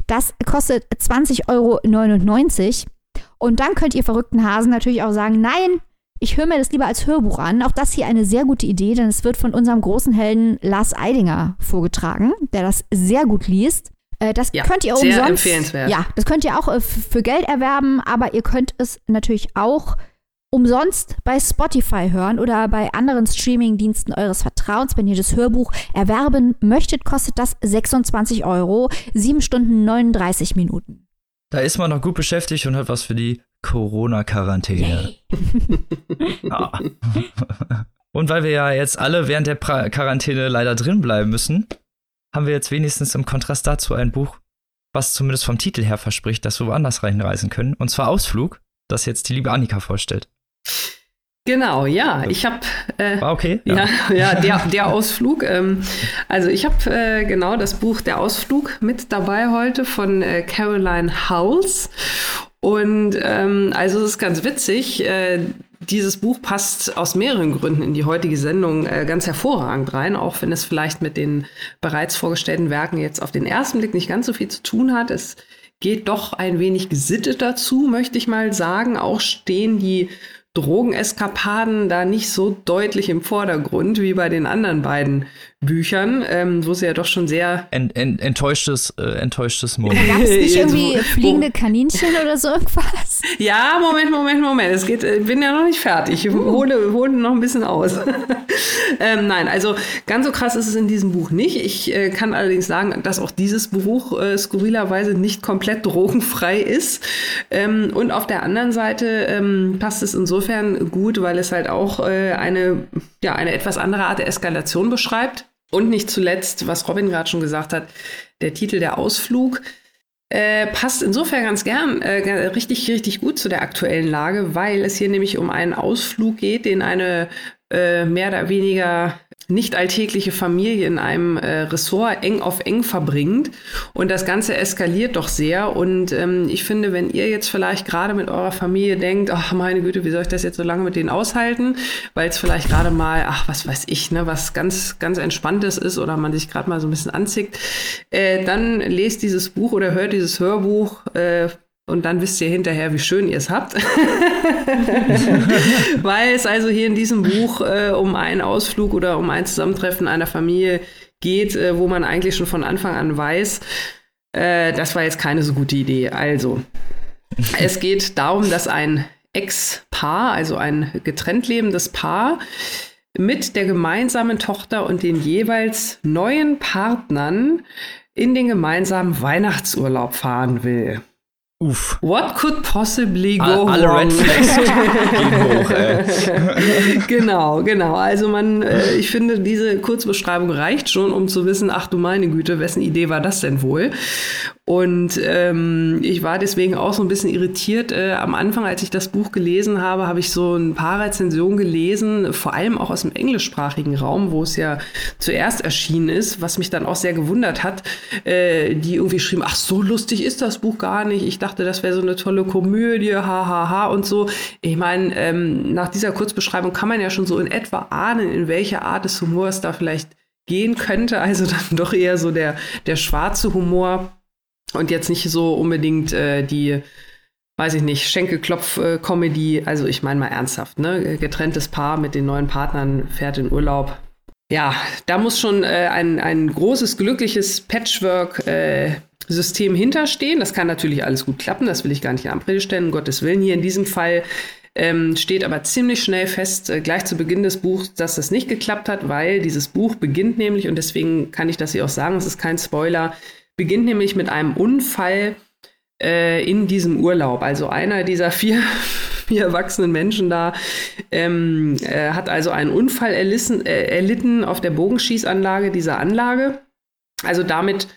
Das kostet 20,99 Euro. Und dann könnt ihr verrückten Hasen natürlich auch sagen, nein, ich höre mir das lieber als Hörbuch an. Auch das hier eine sehr gute Idee, denn es wird von unserem großen Helden Lars Eidinger vorgetragen, der das sehr gut liest. Äh, das ja, könnt ihr sehr umsonst. Empfehlenswert. Ja, das könnt ihr auch äh, für Geld erwerben, aber ihr könnt es natürlich auch umsonst bei Spotify hören oder bei anderen Streamingdiensten eures Vertrauens. Wenn ihr das Hörbuch erwerben möchtet, kostet das 26 Euro, 7 Stunden 39 Minuten. Da ist man noch gut beschäftigt und hat was für die Corona-Quarantäne. ja. Und weil wir ja jetzt alle während der pra Quarantäne leider drin bleiben müssen, haben wir jetzt wenigstens im Kontrast dazu ein Buch, was zumindest vom Titel her verspricht, dass wir woanders reinreisen können. Und zwar Ausflug, das jetzt die liebe Annika vorstellt. Genau, ja, ich habe äh, War okay. Ja, ja, ja der, der Ausflug. Ähm, also ich habe äh, genau das Buch Der Ausflug mit dabei heute von äh, Caroline Howells. Und ähm, also es ist ganz witzig. Äh, dieses Buch passt aus mehreren Gründen in die heutige Sendung äh, ganz hervorragend rein, auch wenn es vielleicht mit den bereits vorgestellten Werken jetzt auf den ersten Blick nicht ganz so viel zu tun hat. Es geht doch ein wenig gesittet dazu, möchte ich mal sagen. Auch stehen die Drogeneskapaden da nicht so deutlich im Vordergrund wie bei den anderen beiden Büchern, ähm, wo sie ja doch schon sehr ent, ent, enttäuschtes, äh, enttäuschtes Moment. Gab es nicht irgendwie fliegende Kaninchen oder so irgendwas? Ja, Moment, Moment, Moment. Es geht, ich äh, bin ja noch nicht fertig. Ich hole, hole noch ein bisschen aus. ähm, nein, also ganz so krass ist es in diesem Buch nicht. Ich äh, kann allerdings sagen, dass auch dieses Buch äh, skurrilerweise nicht komplett drogenfrei ist. Ähm, und auf der anderen Seite ähm, passt es insofern gut, weil es halt auch äh, eine, ja, eine etwas andere Art der Eskalation beschreibt. Und nicht zuletzt, was Robin gerade schon gesagt hat, der Titel Der Ausflug äh, passt insofern ganz gern, äh, richtig, richtig gut zu der aktuellen Lage, weil es hier nämlich um einen Ausflug geht, den eine äh, mehr oder weniger nicht alltägliche Familie in einem äh, Ressort eng auf eng verbringt. Und das Ganze eskaliert doch sehr. Und ähm, ich finde, wenn ihr jetzt vielleicht gerade mit eurer Familie denkt, ach meine Güte, wie soll ich das jetzt so lange mit denen aushalten, weil es vielleicht gerade mal, ach was weiß ich, ne, was ganz, ganz Entspanntes ist oder man sich gerade mal so ein bisschen anzieht, äh, dann lest dieses Buch oder hört dieses Hörbuch äh, und dann wisst ihr hinterher, wie schön ihr es habt. Weil es also hier in diesem Buch äh, um einen Ausflug oder um ein Zusammentreffen einer Familie geht, äh, wo man eigentlich schon von Anfang an weiß, äh, das war jetzt keine so gute Idee. Also, es geht darum, dass ein Ex-Paar, also ein getrennt lebendes Paar, mit der gemeinsamen Tochter und den jeweils neuen Partnern in den gemeinsamen Weihnachtsurlaub fahren will. Uff. What could possibly go All, alle wrong? Red Flags gehen hoch, ey. genau, genau. Also man, äh, ich finde, diese Kurzbeschreibung reicht schon, um zu wissen, ach du meine Güte, wessen Idee war das denn wohl? Und ähm, ich war deswegen auch so ein bisschen irritiert. Äh, am Anfang, als ich das Buch gelesen habe, habe ich so ein paar Rezensionen gelesen, vor allem auch aus dem englischsprachigen Raum, wo es ja zuerst erschienen ist, was mich dann auch sehr gewundert hat, äh, die irgendwie schrieben, ach, so lustig ist das Buch gar nicht. Ich dachte, das wäre so eine tolle Komödie, hahaha ha, ha, und so. Ich meine, ähm, nach dieser Kurzbeschreibung kann man ja schon so in etwa ahnen, in welche Art des Humors da vielleicht gehen könnte. Also dann doch eher so der, der schwarze Humor und jetzt nicht so unbedingt äh, die, weiß ich nicht, Schenkelklopf-Comedy. Also ich meine mal ernsthaft, ne? Getrenntes Paar mit den neuen Partnern fährt in Urlaub. Ja, da muss schon äh, ein, ein großes, glückliches Patchwork-System äh, hinterstehen. Das kann natürlich alles gut klappen, das will ich gar nicht in Abrede stellen, um Gottes Willen. Hier in diesem Fall ähm, steht aber ziemlich schnell fest, äh, gleich zu Beginn des Buchs, dass das nicht geklappt hat, weil dieses Buch beginnt nämlich, und deswegen kann ich das hier auch sagen, es ist kein Spoiler, beginnt nämlich mit einem Unfall äh, in diesem Urlaub. Also einer dieser vier, vier erwachsenen Menschen da ähm, äh, hat also einen Unfall erlissen, äh, erlitten auf der Bogenschießanlage dieser Anlage. Also damit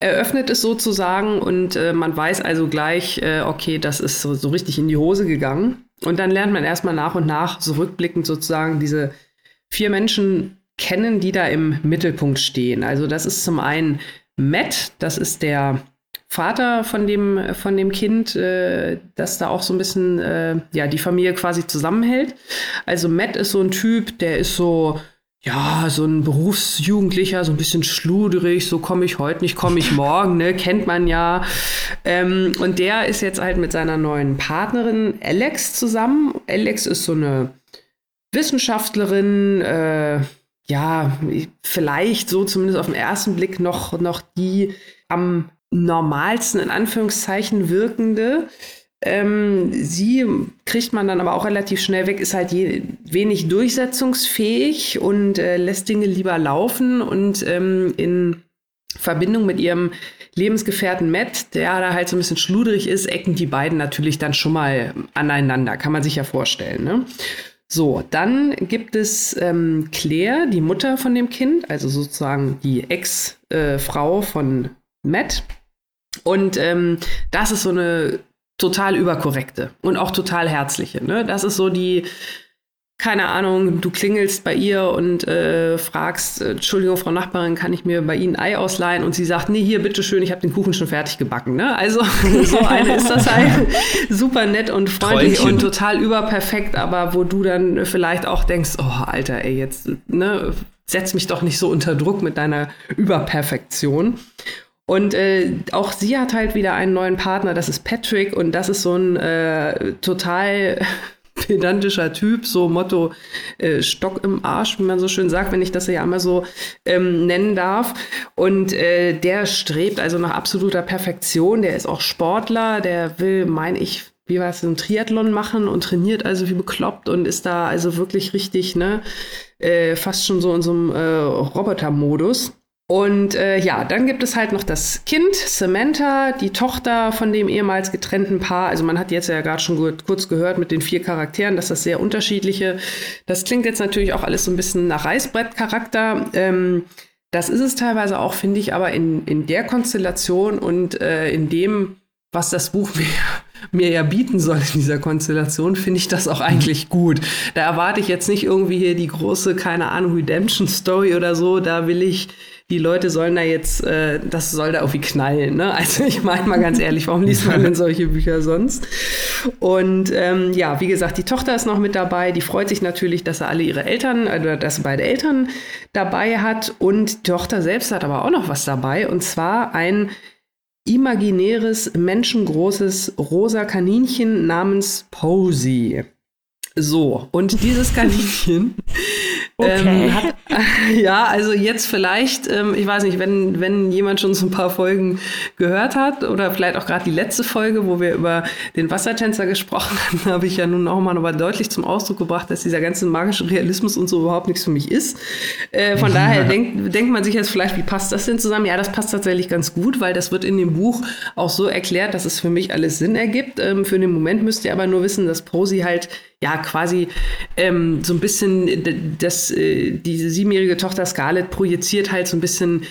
eröffnet es sozusagen und äh, man weiß also gleich, äh, okay, das ist so, so richtig in die Hose gegangen. Und dann lernt man erstmal nach und nach zurückblickend sozusagen diese vier Menschen kennen, die da im Mittelpunkt stehen. Also das ist zum einen Matt, das ist der Vater von dem, von dem Kind, äh, das da auch so ein bisschen, äh, ja, die Familie quasi zusammenhält. Also Matt ist so ein Typ, der ist so, ja, so ein Berufsjugendlicher, so ein bisschen schluderig, so komme ich heute nicht, komme ich morgen, ne, kennt man ja. Ähm, und der ist jetzt halt mit seiner neuen Partnerin Alex zusammen. Alex ist so eine Wissenschaftlerin, äh, ja, vielleicht so zumindest auf den ersten Blick noch, noch die am normalsten in Anführungszeichen wirkende. Ähm, sie kriegt man dann aber auch relativ schnell weg, ist halt je, wenig durchsetzungsfähig und äh, lässt Dinge lieber laufen und ähm, in Verbindung mit ihrem Lebensgefährten Matt, der da halt so ein bisschen schludrig ist, ecken die beiden natürlich dann schon mal aneinander, kann man sich ja vorstellen. Ne? So, dann gibt es ähm, Claire, die Mutter von dem Kind, also sozusagen die Ex-Frau äh, von Matt. Und ähm, das ist so eine total überkorrekte und auch total herzliche. Ne? Das ist so die keine Ahnung, du klingelst bei ihr und äh, fragst, äh, Entschuldigung, Frau Nachbarin, kann ich mir bei Ihnen Ei ausleihen? Und sie sagt, nee, hier, bitteschön, ich habe den Kuchen schon fertig gebacken. Ne? Also so eine ist das halt super nett und freundlich Träumchen. und total überperfekt, aber wo du dann vielleicht auch denkst, oh, Alter, ey, jetzt, ne, setz mich doch nicht so unter Druck mit deiner Überperfektion. Und äh, auch sie hat halt wieder einen neuen Partner, das ist Patrick und das ist so ein äh, total pedantischer Typ, so Motto äh, Stock im Arsch, wie man so schön sagt, wenn ich das ja einmal so ähm, nennen darf. Und äh, der strebt also nach absoluter Perfektion. Der ist auch Sportler, der will, meine ich, wie war es, einen Triathlon machen und trainiert also wie bekloppt und ist da also wirklich richtig, ne, äh, fast schon so in so einem äh, Roboter-Modus. Und äh, ja, dann gibt es halt noch das Kind, Samantha, die Tochter von dem ehemals getrennten Paar. Also man hat jetzt ja gerade schon gut, kurz gehört mit den vier Charakteren, dass das sehr unterschiedliche. Das klingt jetzt natürlich auch alles so ein bisschen nach Reißbrettcharakter. Ähm, das ist es teilweise auch, finde ich, aber in, in der Konstellation und äh, in dem, was das Buch mir, mir ja bieten soll in dieser Konstellation, finde ich das auch eigentlich gut. Da erwarte ich jetzt nicht irgendwie hier die große, keine Ahnung, Redemption-Story oder so. Da will ich die Leute sollen da jetzt, äh, das soll da irgendwie knallen. Ne? Also ich meine mal ganz ehrlich, warum liest man denn solche Bücher sonst? Und ähm, ja, wie gesagt, die Tochter ist noch mit dabei. Die freut sich natürlich, dass er alle ihre Eltern, oder dass sie beide Eltern dabei hat. Und die Tochter selbst hat aber auch noch was dabei. Und zwar ein imaginäres, menschengroßes rosa Kaninchen namens Posey. So, und dieses Kaninchen Okay. Ähm, hat, ja, also jetzt vielleicht, ähm, ich weiß nicht, wenn, wenn jemand schon so ein paar Folgen gehört hat oder vielleicht auch gerade die letzte Folge, wo wir über den Wassertänzer gesprochen haben, habe ich ja nun auch mal nochmal deutlich zum Ausdruck gebracht, dass dieser ganze magische Realismus und so überhaupt nichts für mich ist. Äh, von daher denkt, denkt man sich jetzt vielleicht, wie passt das denn zusammen? Ja, das passt tatsächlich ganz gut, weil das wird in dem Buch auch so erklärt, dass es für mich alles Sinn ergibt. Ähm, für den Moment müsst ihr aber nur wissen, dass Prosi halt ja quasi ähm, so ein bisschen das, äh, diese siebenjährige Tochter Scarlett projiziert halt so ein bisschen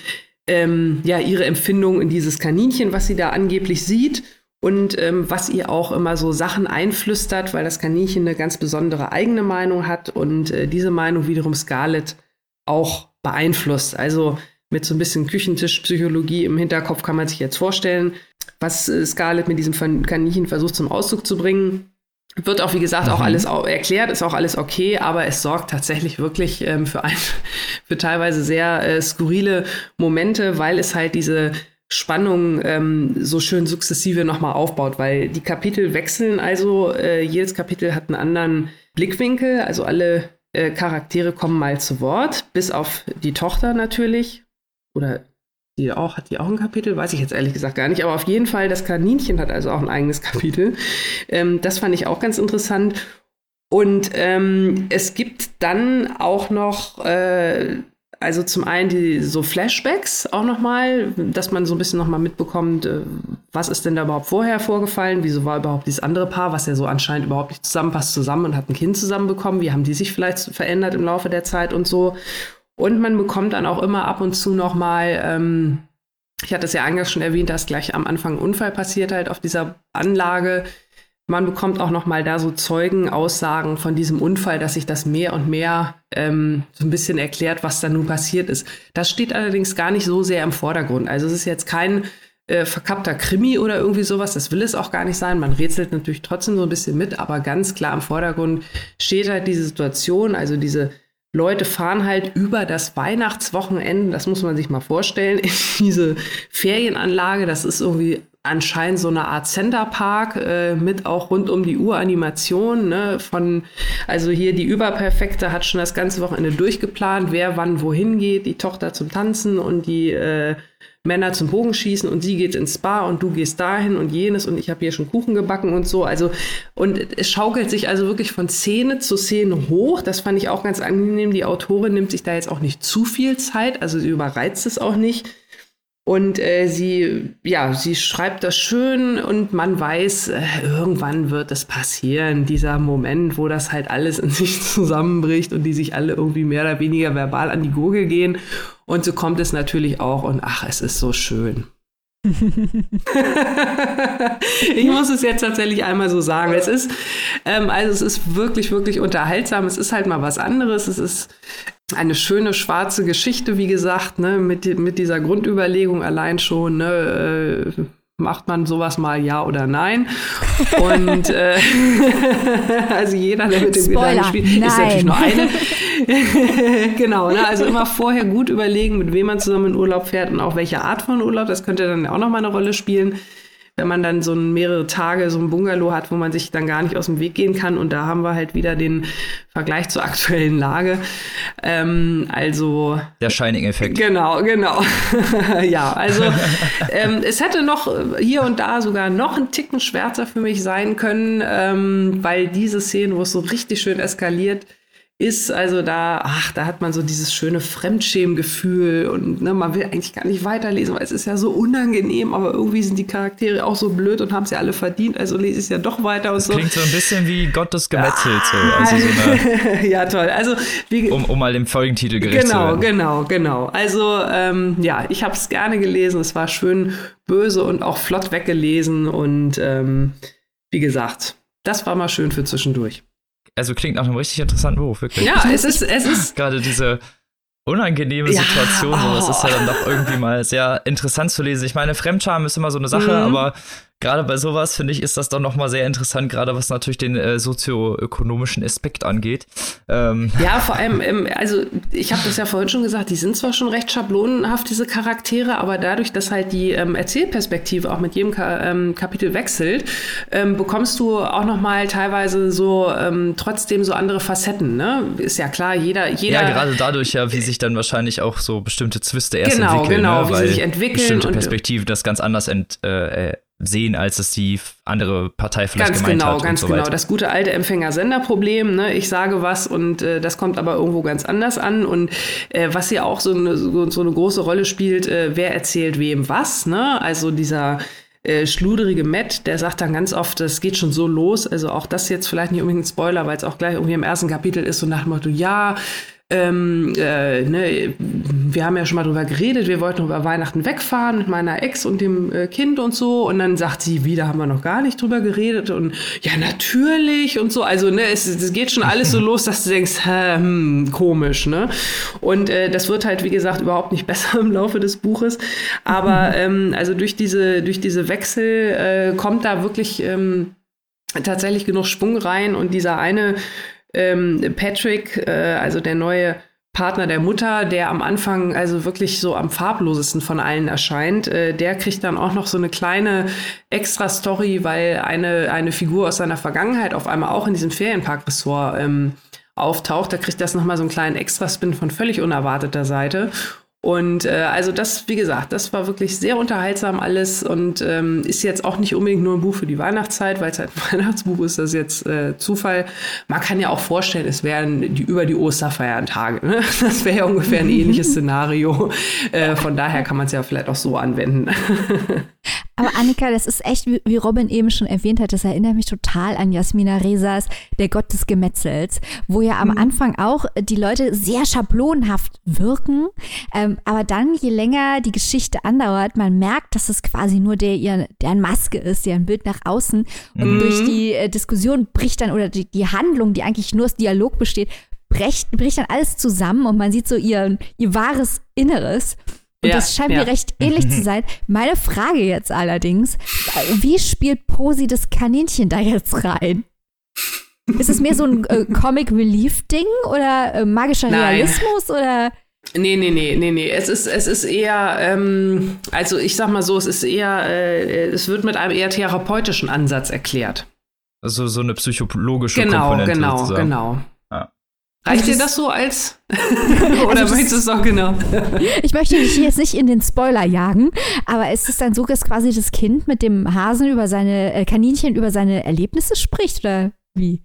ähm, ja ihre Empfindung in dieses Kaninchen, was sie da angeblich sieht und ähm, was ihr auch immer so Sachen einflüstert, weil das Kaninchen eine ganz besondere eigene Meinung hat und äh, diese Meinung wiederum Scarlett auch beeinflusst. Also mit so ein bisschen Küchentischpsychologie im Hinterkopf kann man sich jetzt vorstellen, was äh, Scarlett mit diesem Kaninchen versucht zum Ausdruck zu bringen. Wird auch, wie gesagt, mhm. auch alles erklärt, ist auch alles okay, aber es sorgt tatsächlich wirklich ähm, für, ein, für teilweise sehr äh, skurrile Momente, weil es halt diese Spannung ähm, so schön sukzessive nochmal aufbaut, weil die Kapitel wechseln also, äh, jedes Kapitel hat einen anderen Blickwinkel, also alle äh, Charaktere kommen mal zu Wort, bis auf die Tochter natürlich. Oder die auch, hat die auch ein Kapitel? Weiß ich jetzt ehrlich gesagt gar nicht. Aber auf jeden Fall, das Kaninchen hat also auch ein eigenes Kapitel. Ähm, das fand ich auch ganz interessant. Und ähm, es gibt dann auch noch, äh, also zum einen die so Flashbacks auch nochmal, dass man so ein bisschen nochmal mitbekommt, äh, was ist denn da überhaupt vorher vorgefallen? Wieso war überhaupt dieses andere Paar, was ja so anscheinend überhaupt nicht zusammenpasst, zusammen und hat ein Kind zusammenbekommen? Wie haben die sich vielleicht verändert im Laufe der Zeit und so? Und man bekommt dann auch immer ab und zu noch mal, ähm, ich hatte es ja eingangs schon erwähnt, dass gleich am Anfang ein Unfall passiert halt auf dieser Anlage. Man bekommt auch noch mal da so Zeugenaussagen von diesem Unfall, dass sich das mehr und mehr ähm, so ein bisschen erklärt, was da nun passiert ist. Das steht allerdings gar nicht so sehr im Vordergrund. Also es ist jetzt kein äh, verkappter Krimi oder irgendwie sowas. Das will es auch gar nicht sein. Man rätselt natürlich trotzdem so ein bisschen mit, aber ganz klar im Vordergrund steht halt diese Situation, also diese Leute fahren halt über das Weihnachtswochenende, das muss man sich mal vorstellen, in diese Ferienanlage. Das ist irgendwie anscheinend so eine Art Centerpark äh, mit auch rund um die Uhr Animation. Ne, von, also hier die Überperfekte hat schon das ganze Wochenende durchgeplant, wer wann wohin geht, die Tochter zum Tanzen und die äh, Männer zum Bogenschießen und sie geht ins Spa und du gehst dahin und jenes und ich habe hier schon Kuchen gebacken und so. Also, und es schaukelt sich also wirklich von Szene zu Szene hoch. Das fand ich auch ganz angenehm. Die Autorin nimmt sich da jetzt auch nicht zu viel Zeit, also sie überreizt es auch nicht. Und äh, sie, ja, sie schreibt das schön und man weiß, äh, irgendwann wird es passieren, dieser Moment, wo das halt alles in sich zusammenbricht und die sich alle irgendwie mehr oder weniger verbal an die Gurgel gehen. Und so kommt es natürlich auch und ach, es ist so schön. ich muss es jetzt tatsächlich einmal so sagen. Es ist, ähm, also es ist wirklich, wirklich unterhaltsam. Es ist halt mal was anderes. Es ist eine schöne schwarze Geschichte, wie gesagt, ne, mit, mit dieser Grundüberlegung allein schon, ne, äh, macht man sowas mal ja oder nein? Und äh, also jeder, der mit dem Spoiler, Gedanken spielt, nein. ist natürlich nur eine. genau, ne? also immer vorher gut überlegen, mit wem man zusammen in Urlaub fährt und auch welche Art von Urlaub. Das könnte dann auch noch mal eine Rolle spielen wenn man dann so ein mehrere Tage so ein Bungalow hat, wo man sich dann gar nicht aus dem Weg gehen kann. Und da haben wir halt wieder den Vergleich zur aktuellen Lage. Ähm, also der Shining-Effekt. Genau, genau. ja, also ähm, es hätte noch hier und da sogar noch ein Ticken schwärzer für mich sein können, ähm, weil diese Szene, wo es so richtig schön eskaliert, ist also da, ach, da hat man so dieses schöne Fremdschämgefühl und ne, man will eigentlich gar nicht weiterlesen, weil es ist ja so unangenehm, aber irgendwie sind die Charaktere auch so blöd und haben es ja alle verdient, also lese ich es ja doch weiter und so. Klingt so ein bisschen wie Gottes gemetzelt, so. Also so ja, toll. Also, wie, um, um mal dem Folgentitel gerecht genau, zu werden. Genau, genau, genau. Also, ähm, ja, ich habe es gerne gelesen, es war schön böse und auch flott weggelesen und ähm, wie gesagt, das war mal schön für zwischendurch also klingt nach einem richtig interessanten Beruf, wirklich. Ja, es ist, es ist. Gerade diese unangenehme ja, Situation, oh. das ist ja dann doch irgendwie mal sehr interessant zu lesen. Ich meine, Fremdscham ist immer so eine Sache, mhm. aber gerade bei sowas, finde ich, ist das dann nochmal sehr interessant, gerade was natürlich den äh, sozioökonomischen Aspekt angeht. Ähm. Ja, vor allem, ähm, also ich habe das ja vorhin schon gesagt, die sind zwar schon recht schablonenhaft, diese Charaktere, aber dadurch, dass halt die ähm, Erzählperspektive auch mit jedem Ka ähm, Kapitel wechselt, ähm, bekommst du auch nochmal teilweise so ähm, trotzdem so andere Facetten. Ne? Ist ja klar, jeder, jeder. Ja, gerade dadurch ja, wie sich dann wahrscheinlich auch so bestimmte Zwiste erst genau, entwickeln. Genau, ne? wie sie sich entwickeln. Bestimmte Perspektiven das ganz anders ent, äh, sehen, als es die andere Partei vielleicht ganz gemeint genau, hat. Ganz so genau, weiter. das gute alte Empfänger-Sender-Problem. Ne? Ich sage was und äh, das kommt aber irgendwo ganz anders an. Und äh, was hier auch so eine, so, so eine große Rolle spielt, äh, wer erzählt wem was. Ne? Also dieser äh, schluderige Matt, der sagt dann ganz oft, das geht schon so los. Also auch das jetzt vielleicht nicht unbedingt ein Spoiler, weil es auch gleich irgendwie im ersten Kapitel ist und nach dem Motto, ja, ähm, äh, ne, wir haben ja schon mal drüber geredet, wir wollten über Weihnachten wegfahren mit meiner Ex und dem äh, Kind und so. Und dann sagt sie, wieder haben wir noch gar nicht drüber geredet. Und ja, natürlich und so. Also, ne, es, es geht schon alles so los, dass du denkst, hm, komisch, ne? Und äh, das wird halt, wie gesagt, überhaupt nicht besser im Laufe des Buches. Aber ähm, also durch diese, durch diese Wechsel äh, kommt da wirklich ähm, tatsächlich genug Schwung rein und dieser eine ähm, Patrick, äh, also der neue Partner der Mutter, der am Anfang also wirklich so am farblosesten von allen erscheint, äh, der kriegt dann auch noch so eine kleine Extra-Story, weil eine, eine Figur aus seiner Vergangenheit auf einmal auch in diesem Ferienpark-Ressort ähm, auftaucht. Da kriegt das nochmal so einen kleinen Extra-Spin von völlig unerwarteter Seite. Und äh, also das, wie gesagt, das war wirklich sehr unterhaltsam alles und ähm, ist jetzt auch nicht unbedingt nur ein Buch für die Weihnachtszeit, weil es halt ein Weihnachtsbuch ist, das ist jetzt äh, Zufall. Man kann ja auch vorstellen, es wären die über die Osterfeiertage. Ne? Das wäre ja ungefähr ein ähnliches Szenario. Äh, von daher kann man es ja vielleicht auch so anwenden. Aber Annika, das ist echt, wie Robin eben schon erwähnt hat, das erinnert mich total an Jasmina Resas Der Gott des Gemetzels, wo ja am mhm. Anfang auch die Leute sehr schablonhaft wirken, ähm, aber dann, je länger die Geschichte andauert, man merkt, dass es quasi nur der, ihr, deren Maske ist, deren Bild nach außen und mhm. durch die äh, Diskussion bricht dann, oder die, die Handlung, die eigentlich nur aus Dialog besteht, bricht, bricht dann alles zusammen und man sieht so ihr, ihr wahres Inneres. Und ja, das scheint ja. mir recht ähnlich zu sein. Meine Frage jetzt allerdings, wie spielt Posi das Kaninchen da jetzt rein? Ist es mehr so ein äh, Comic Relief Ding oder äh, magischer Nein. Realismus oder Nee, nee, nee, nee, nee. Es ist, es ist eher, ähm, also ich sag mal so, es ist eher, äh, es wird mit einem eher therapeutischen Ansatz erklärt. Also so eine psychologische genau, Komponente. Genau, genau, genau. Reicht dir das so als? Oder also möchtest du es auch genau? ich möchte dich jetzt nicht in den Spoiler jagen, aber ist es dann so, dass quasi das Kind mit dem Hasen über seine äh, Kaninchen über seine Erlebnisse spricht oder wie?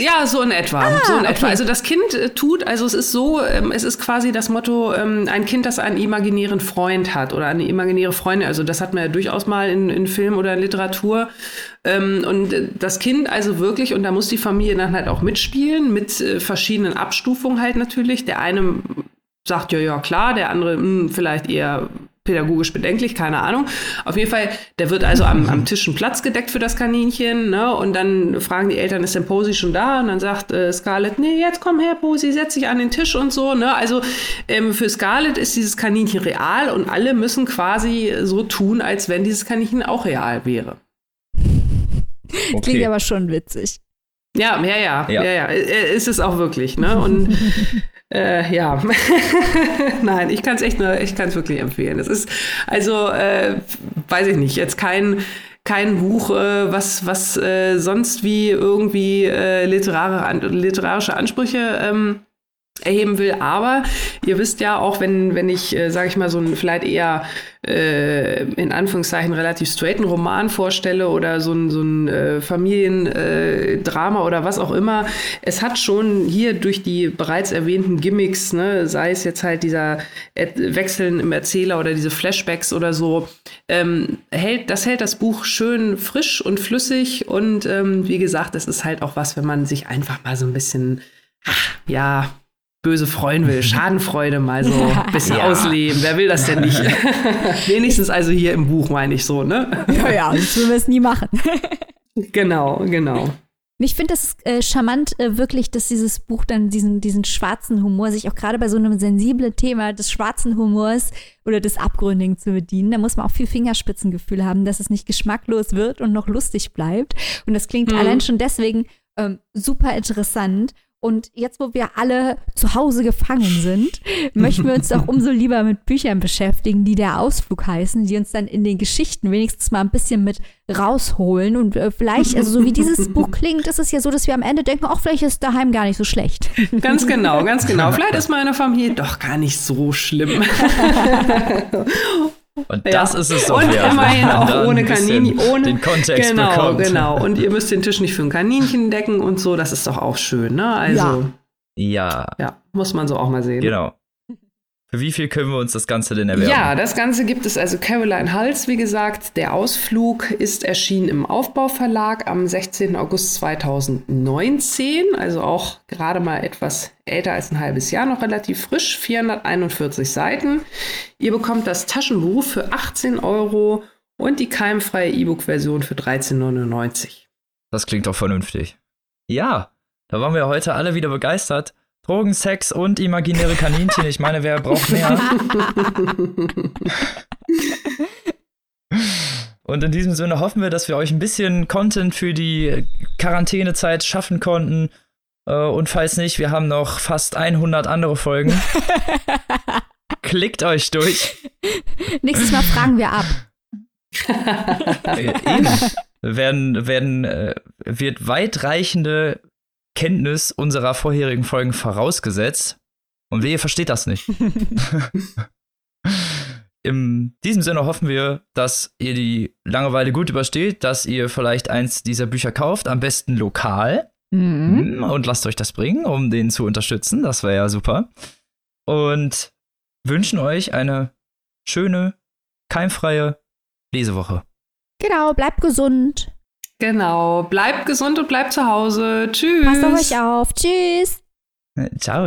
Ja, so in etwa. Ah, so in okay. etwa. Also das Kind äh, tut, also es ist so, ähm, es ist quasi das Motto, ähm, ein Kind, das einen imaginären Freund hat oder eine imaginäre Freundin. Also das hat man ja durchaus mal in, in Film oder in Literatur. Ähm, und äh, das Kind also wirklich, und da muss die Familie dann halt auch mitspielen, mit äh, verschiedenen Abstufungen halt natürlich. Der eine sagt ja, ja, klar, der andere mh, hm, vielleicht eher pädagogisch bedenklich, keine Ahnung. Auf jeden Fall, der wird also am, am Tisch ein Platz gedeckt für das Kaninchen, ne? Und dann fragen die Eltern, ist denn Posy schon da? Und dann sagt äh, Scarlett, nee, jetzt komm her, Posy, setz dich an den Tisch und so, ne? Also ähm, für Scarlett ist dieses Kaninchen real und alle müssen quasi so tun, als wenn dieses Kaninchen auch real wäre. Okay. Klingt aber schon witzig. Ja, ja, ja, ja, ja, ja. Ist es auch wirklich, ne? Und Äh, ja, nein, ich kann es echt nur, ich kann es wirklich empfehlen. Es ist also, äh, weiß ich nicht, jetzt kein kein Buch, äh, was was äh, sonst wie irgendwie äh, literarische, literarische Ansprüche ähm, erheben will. Aber ihr wisst ja auch, wenn, wenn ich, äh, sage ich mal, so ein vielleicht eher äh, in Anführungszeichen relativ straighten Roman vorstelle oder so ein, so ein äh, Familiendrama äh, oder was auch immer, es hat schon hier durch die bereits erwähnten Gimmicks, ne, sei es jetzt halt dieser er Wechseln im Erzähler oder diese Flashbacks oder so, ähm, hält, das hält das Buch schön frisch und flüssig und ähm, wie gesagt, es ist halt auch was, wenn man sich einfach mal so ein bisschen, ach, ja, böse freuen will, Schadenfreude mal so ein bisschen ja. ausleben. Wer will das denn nicht? Wenigstens also hier im Buch meine ich so, ne? Ja, ja, das würden wir es nie machen. genau, genau. Ich finde das äh, charmant, äh, wirklich, dass dieses Buch dann diesen, diesen schwarzen Humor, sich auch gerade bei so einem sensiblen Thema des schwarzen Humors oder des Abgründigen zu bedienen, da muss man auch viel Fingerspitzengefühl haben, dass es nicht geschmacklos wird und noch lustig bleibt. Und das klingt hm. allein schon deswegen ähm, super interessant. Und jetzt, wo wir alle zu Hause gefangen sind, möchten wir uns doch umso lieber mit Büchern beschäftigen, die der Ausflug heißen, die uns dann in den Geschichten wenigstens mal ein bisschen mit rausholen. Und äh, vielleicht, also so wie dieses Buch klingt, ist es ja so, dass wir am Ende denken, auch vielleicht ist daheim gar nicht so schlecht. Ganz genau, ganz genau. Vielleicht ist meine Familie doch gar nicht so schlimm. Und das ja. ist es doch Und ja. immerhin auch ohne Kaninchen, ohne den Kontext genau, bekommt. Genau, Und ihr müsst den Tisch nicht für ein Kaninchen decken und so, das ist doch auch schön, ne? Also ja. Ja, muss man so auch mal sehen. Genau. Für wie viel können wir uns das Ganze denn erwerben? Ja, das Ganze gibt es also Caroline Hals, wie gesagt. Der Ausflug ist erschienen im Aufbauverlag am 16. August 2019, also auch gerade mal etwas älter als ein halbes Jahr, noch relativ frisch, 441 Seiten. Ihr bekommt das Taschenbuch für 18 Euro und die keimfreie E-Book-Version für 13,99. Das klingt doch vernünftig. Ja, da waren wir heute alle wieder begeistert. Drogen, Sex und imaginäre Kaninchen. Ich meine, wer braucht mehr? Und in diesem Sinne hoffen wir, dass wir euch ein bisschen Content für die Quarantänezeit schaffen konnten. Äh, und falls nicht, wir haben noch fast 100 andere Folgen. Klickt euch durch. Nächstes Mal fragen wir ab. Äh, eben. Werden, werden, äh, wird weitreichende Kenntnis unserer vorherigen Folgen vorausgesetzt. Und wehe, versteht das nicht. In diesem Sinne hoffen wir, dass ihr die Langeweile gut übersteht, dass ihr vielleicht eins dieser Bücher kauft, am besten lokal. Mhm. Und lasst euch das bringen, um den zu unterstützen. Das wäre ja super. Und wünschen euch eine schöne, keimfreie Lesewoche. Genau, bleibt gesund. Genau, bleibt gesund und bleibt zu Hause. Tschüss. Passt auf euch auf. Tschüss. Ciao.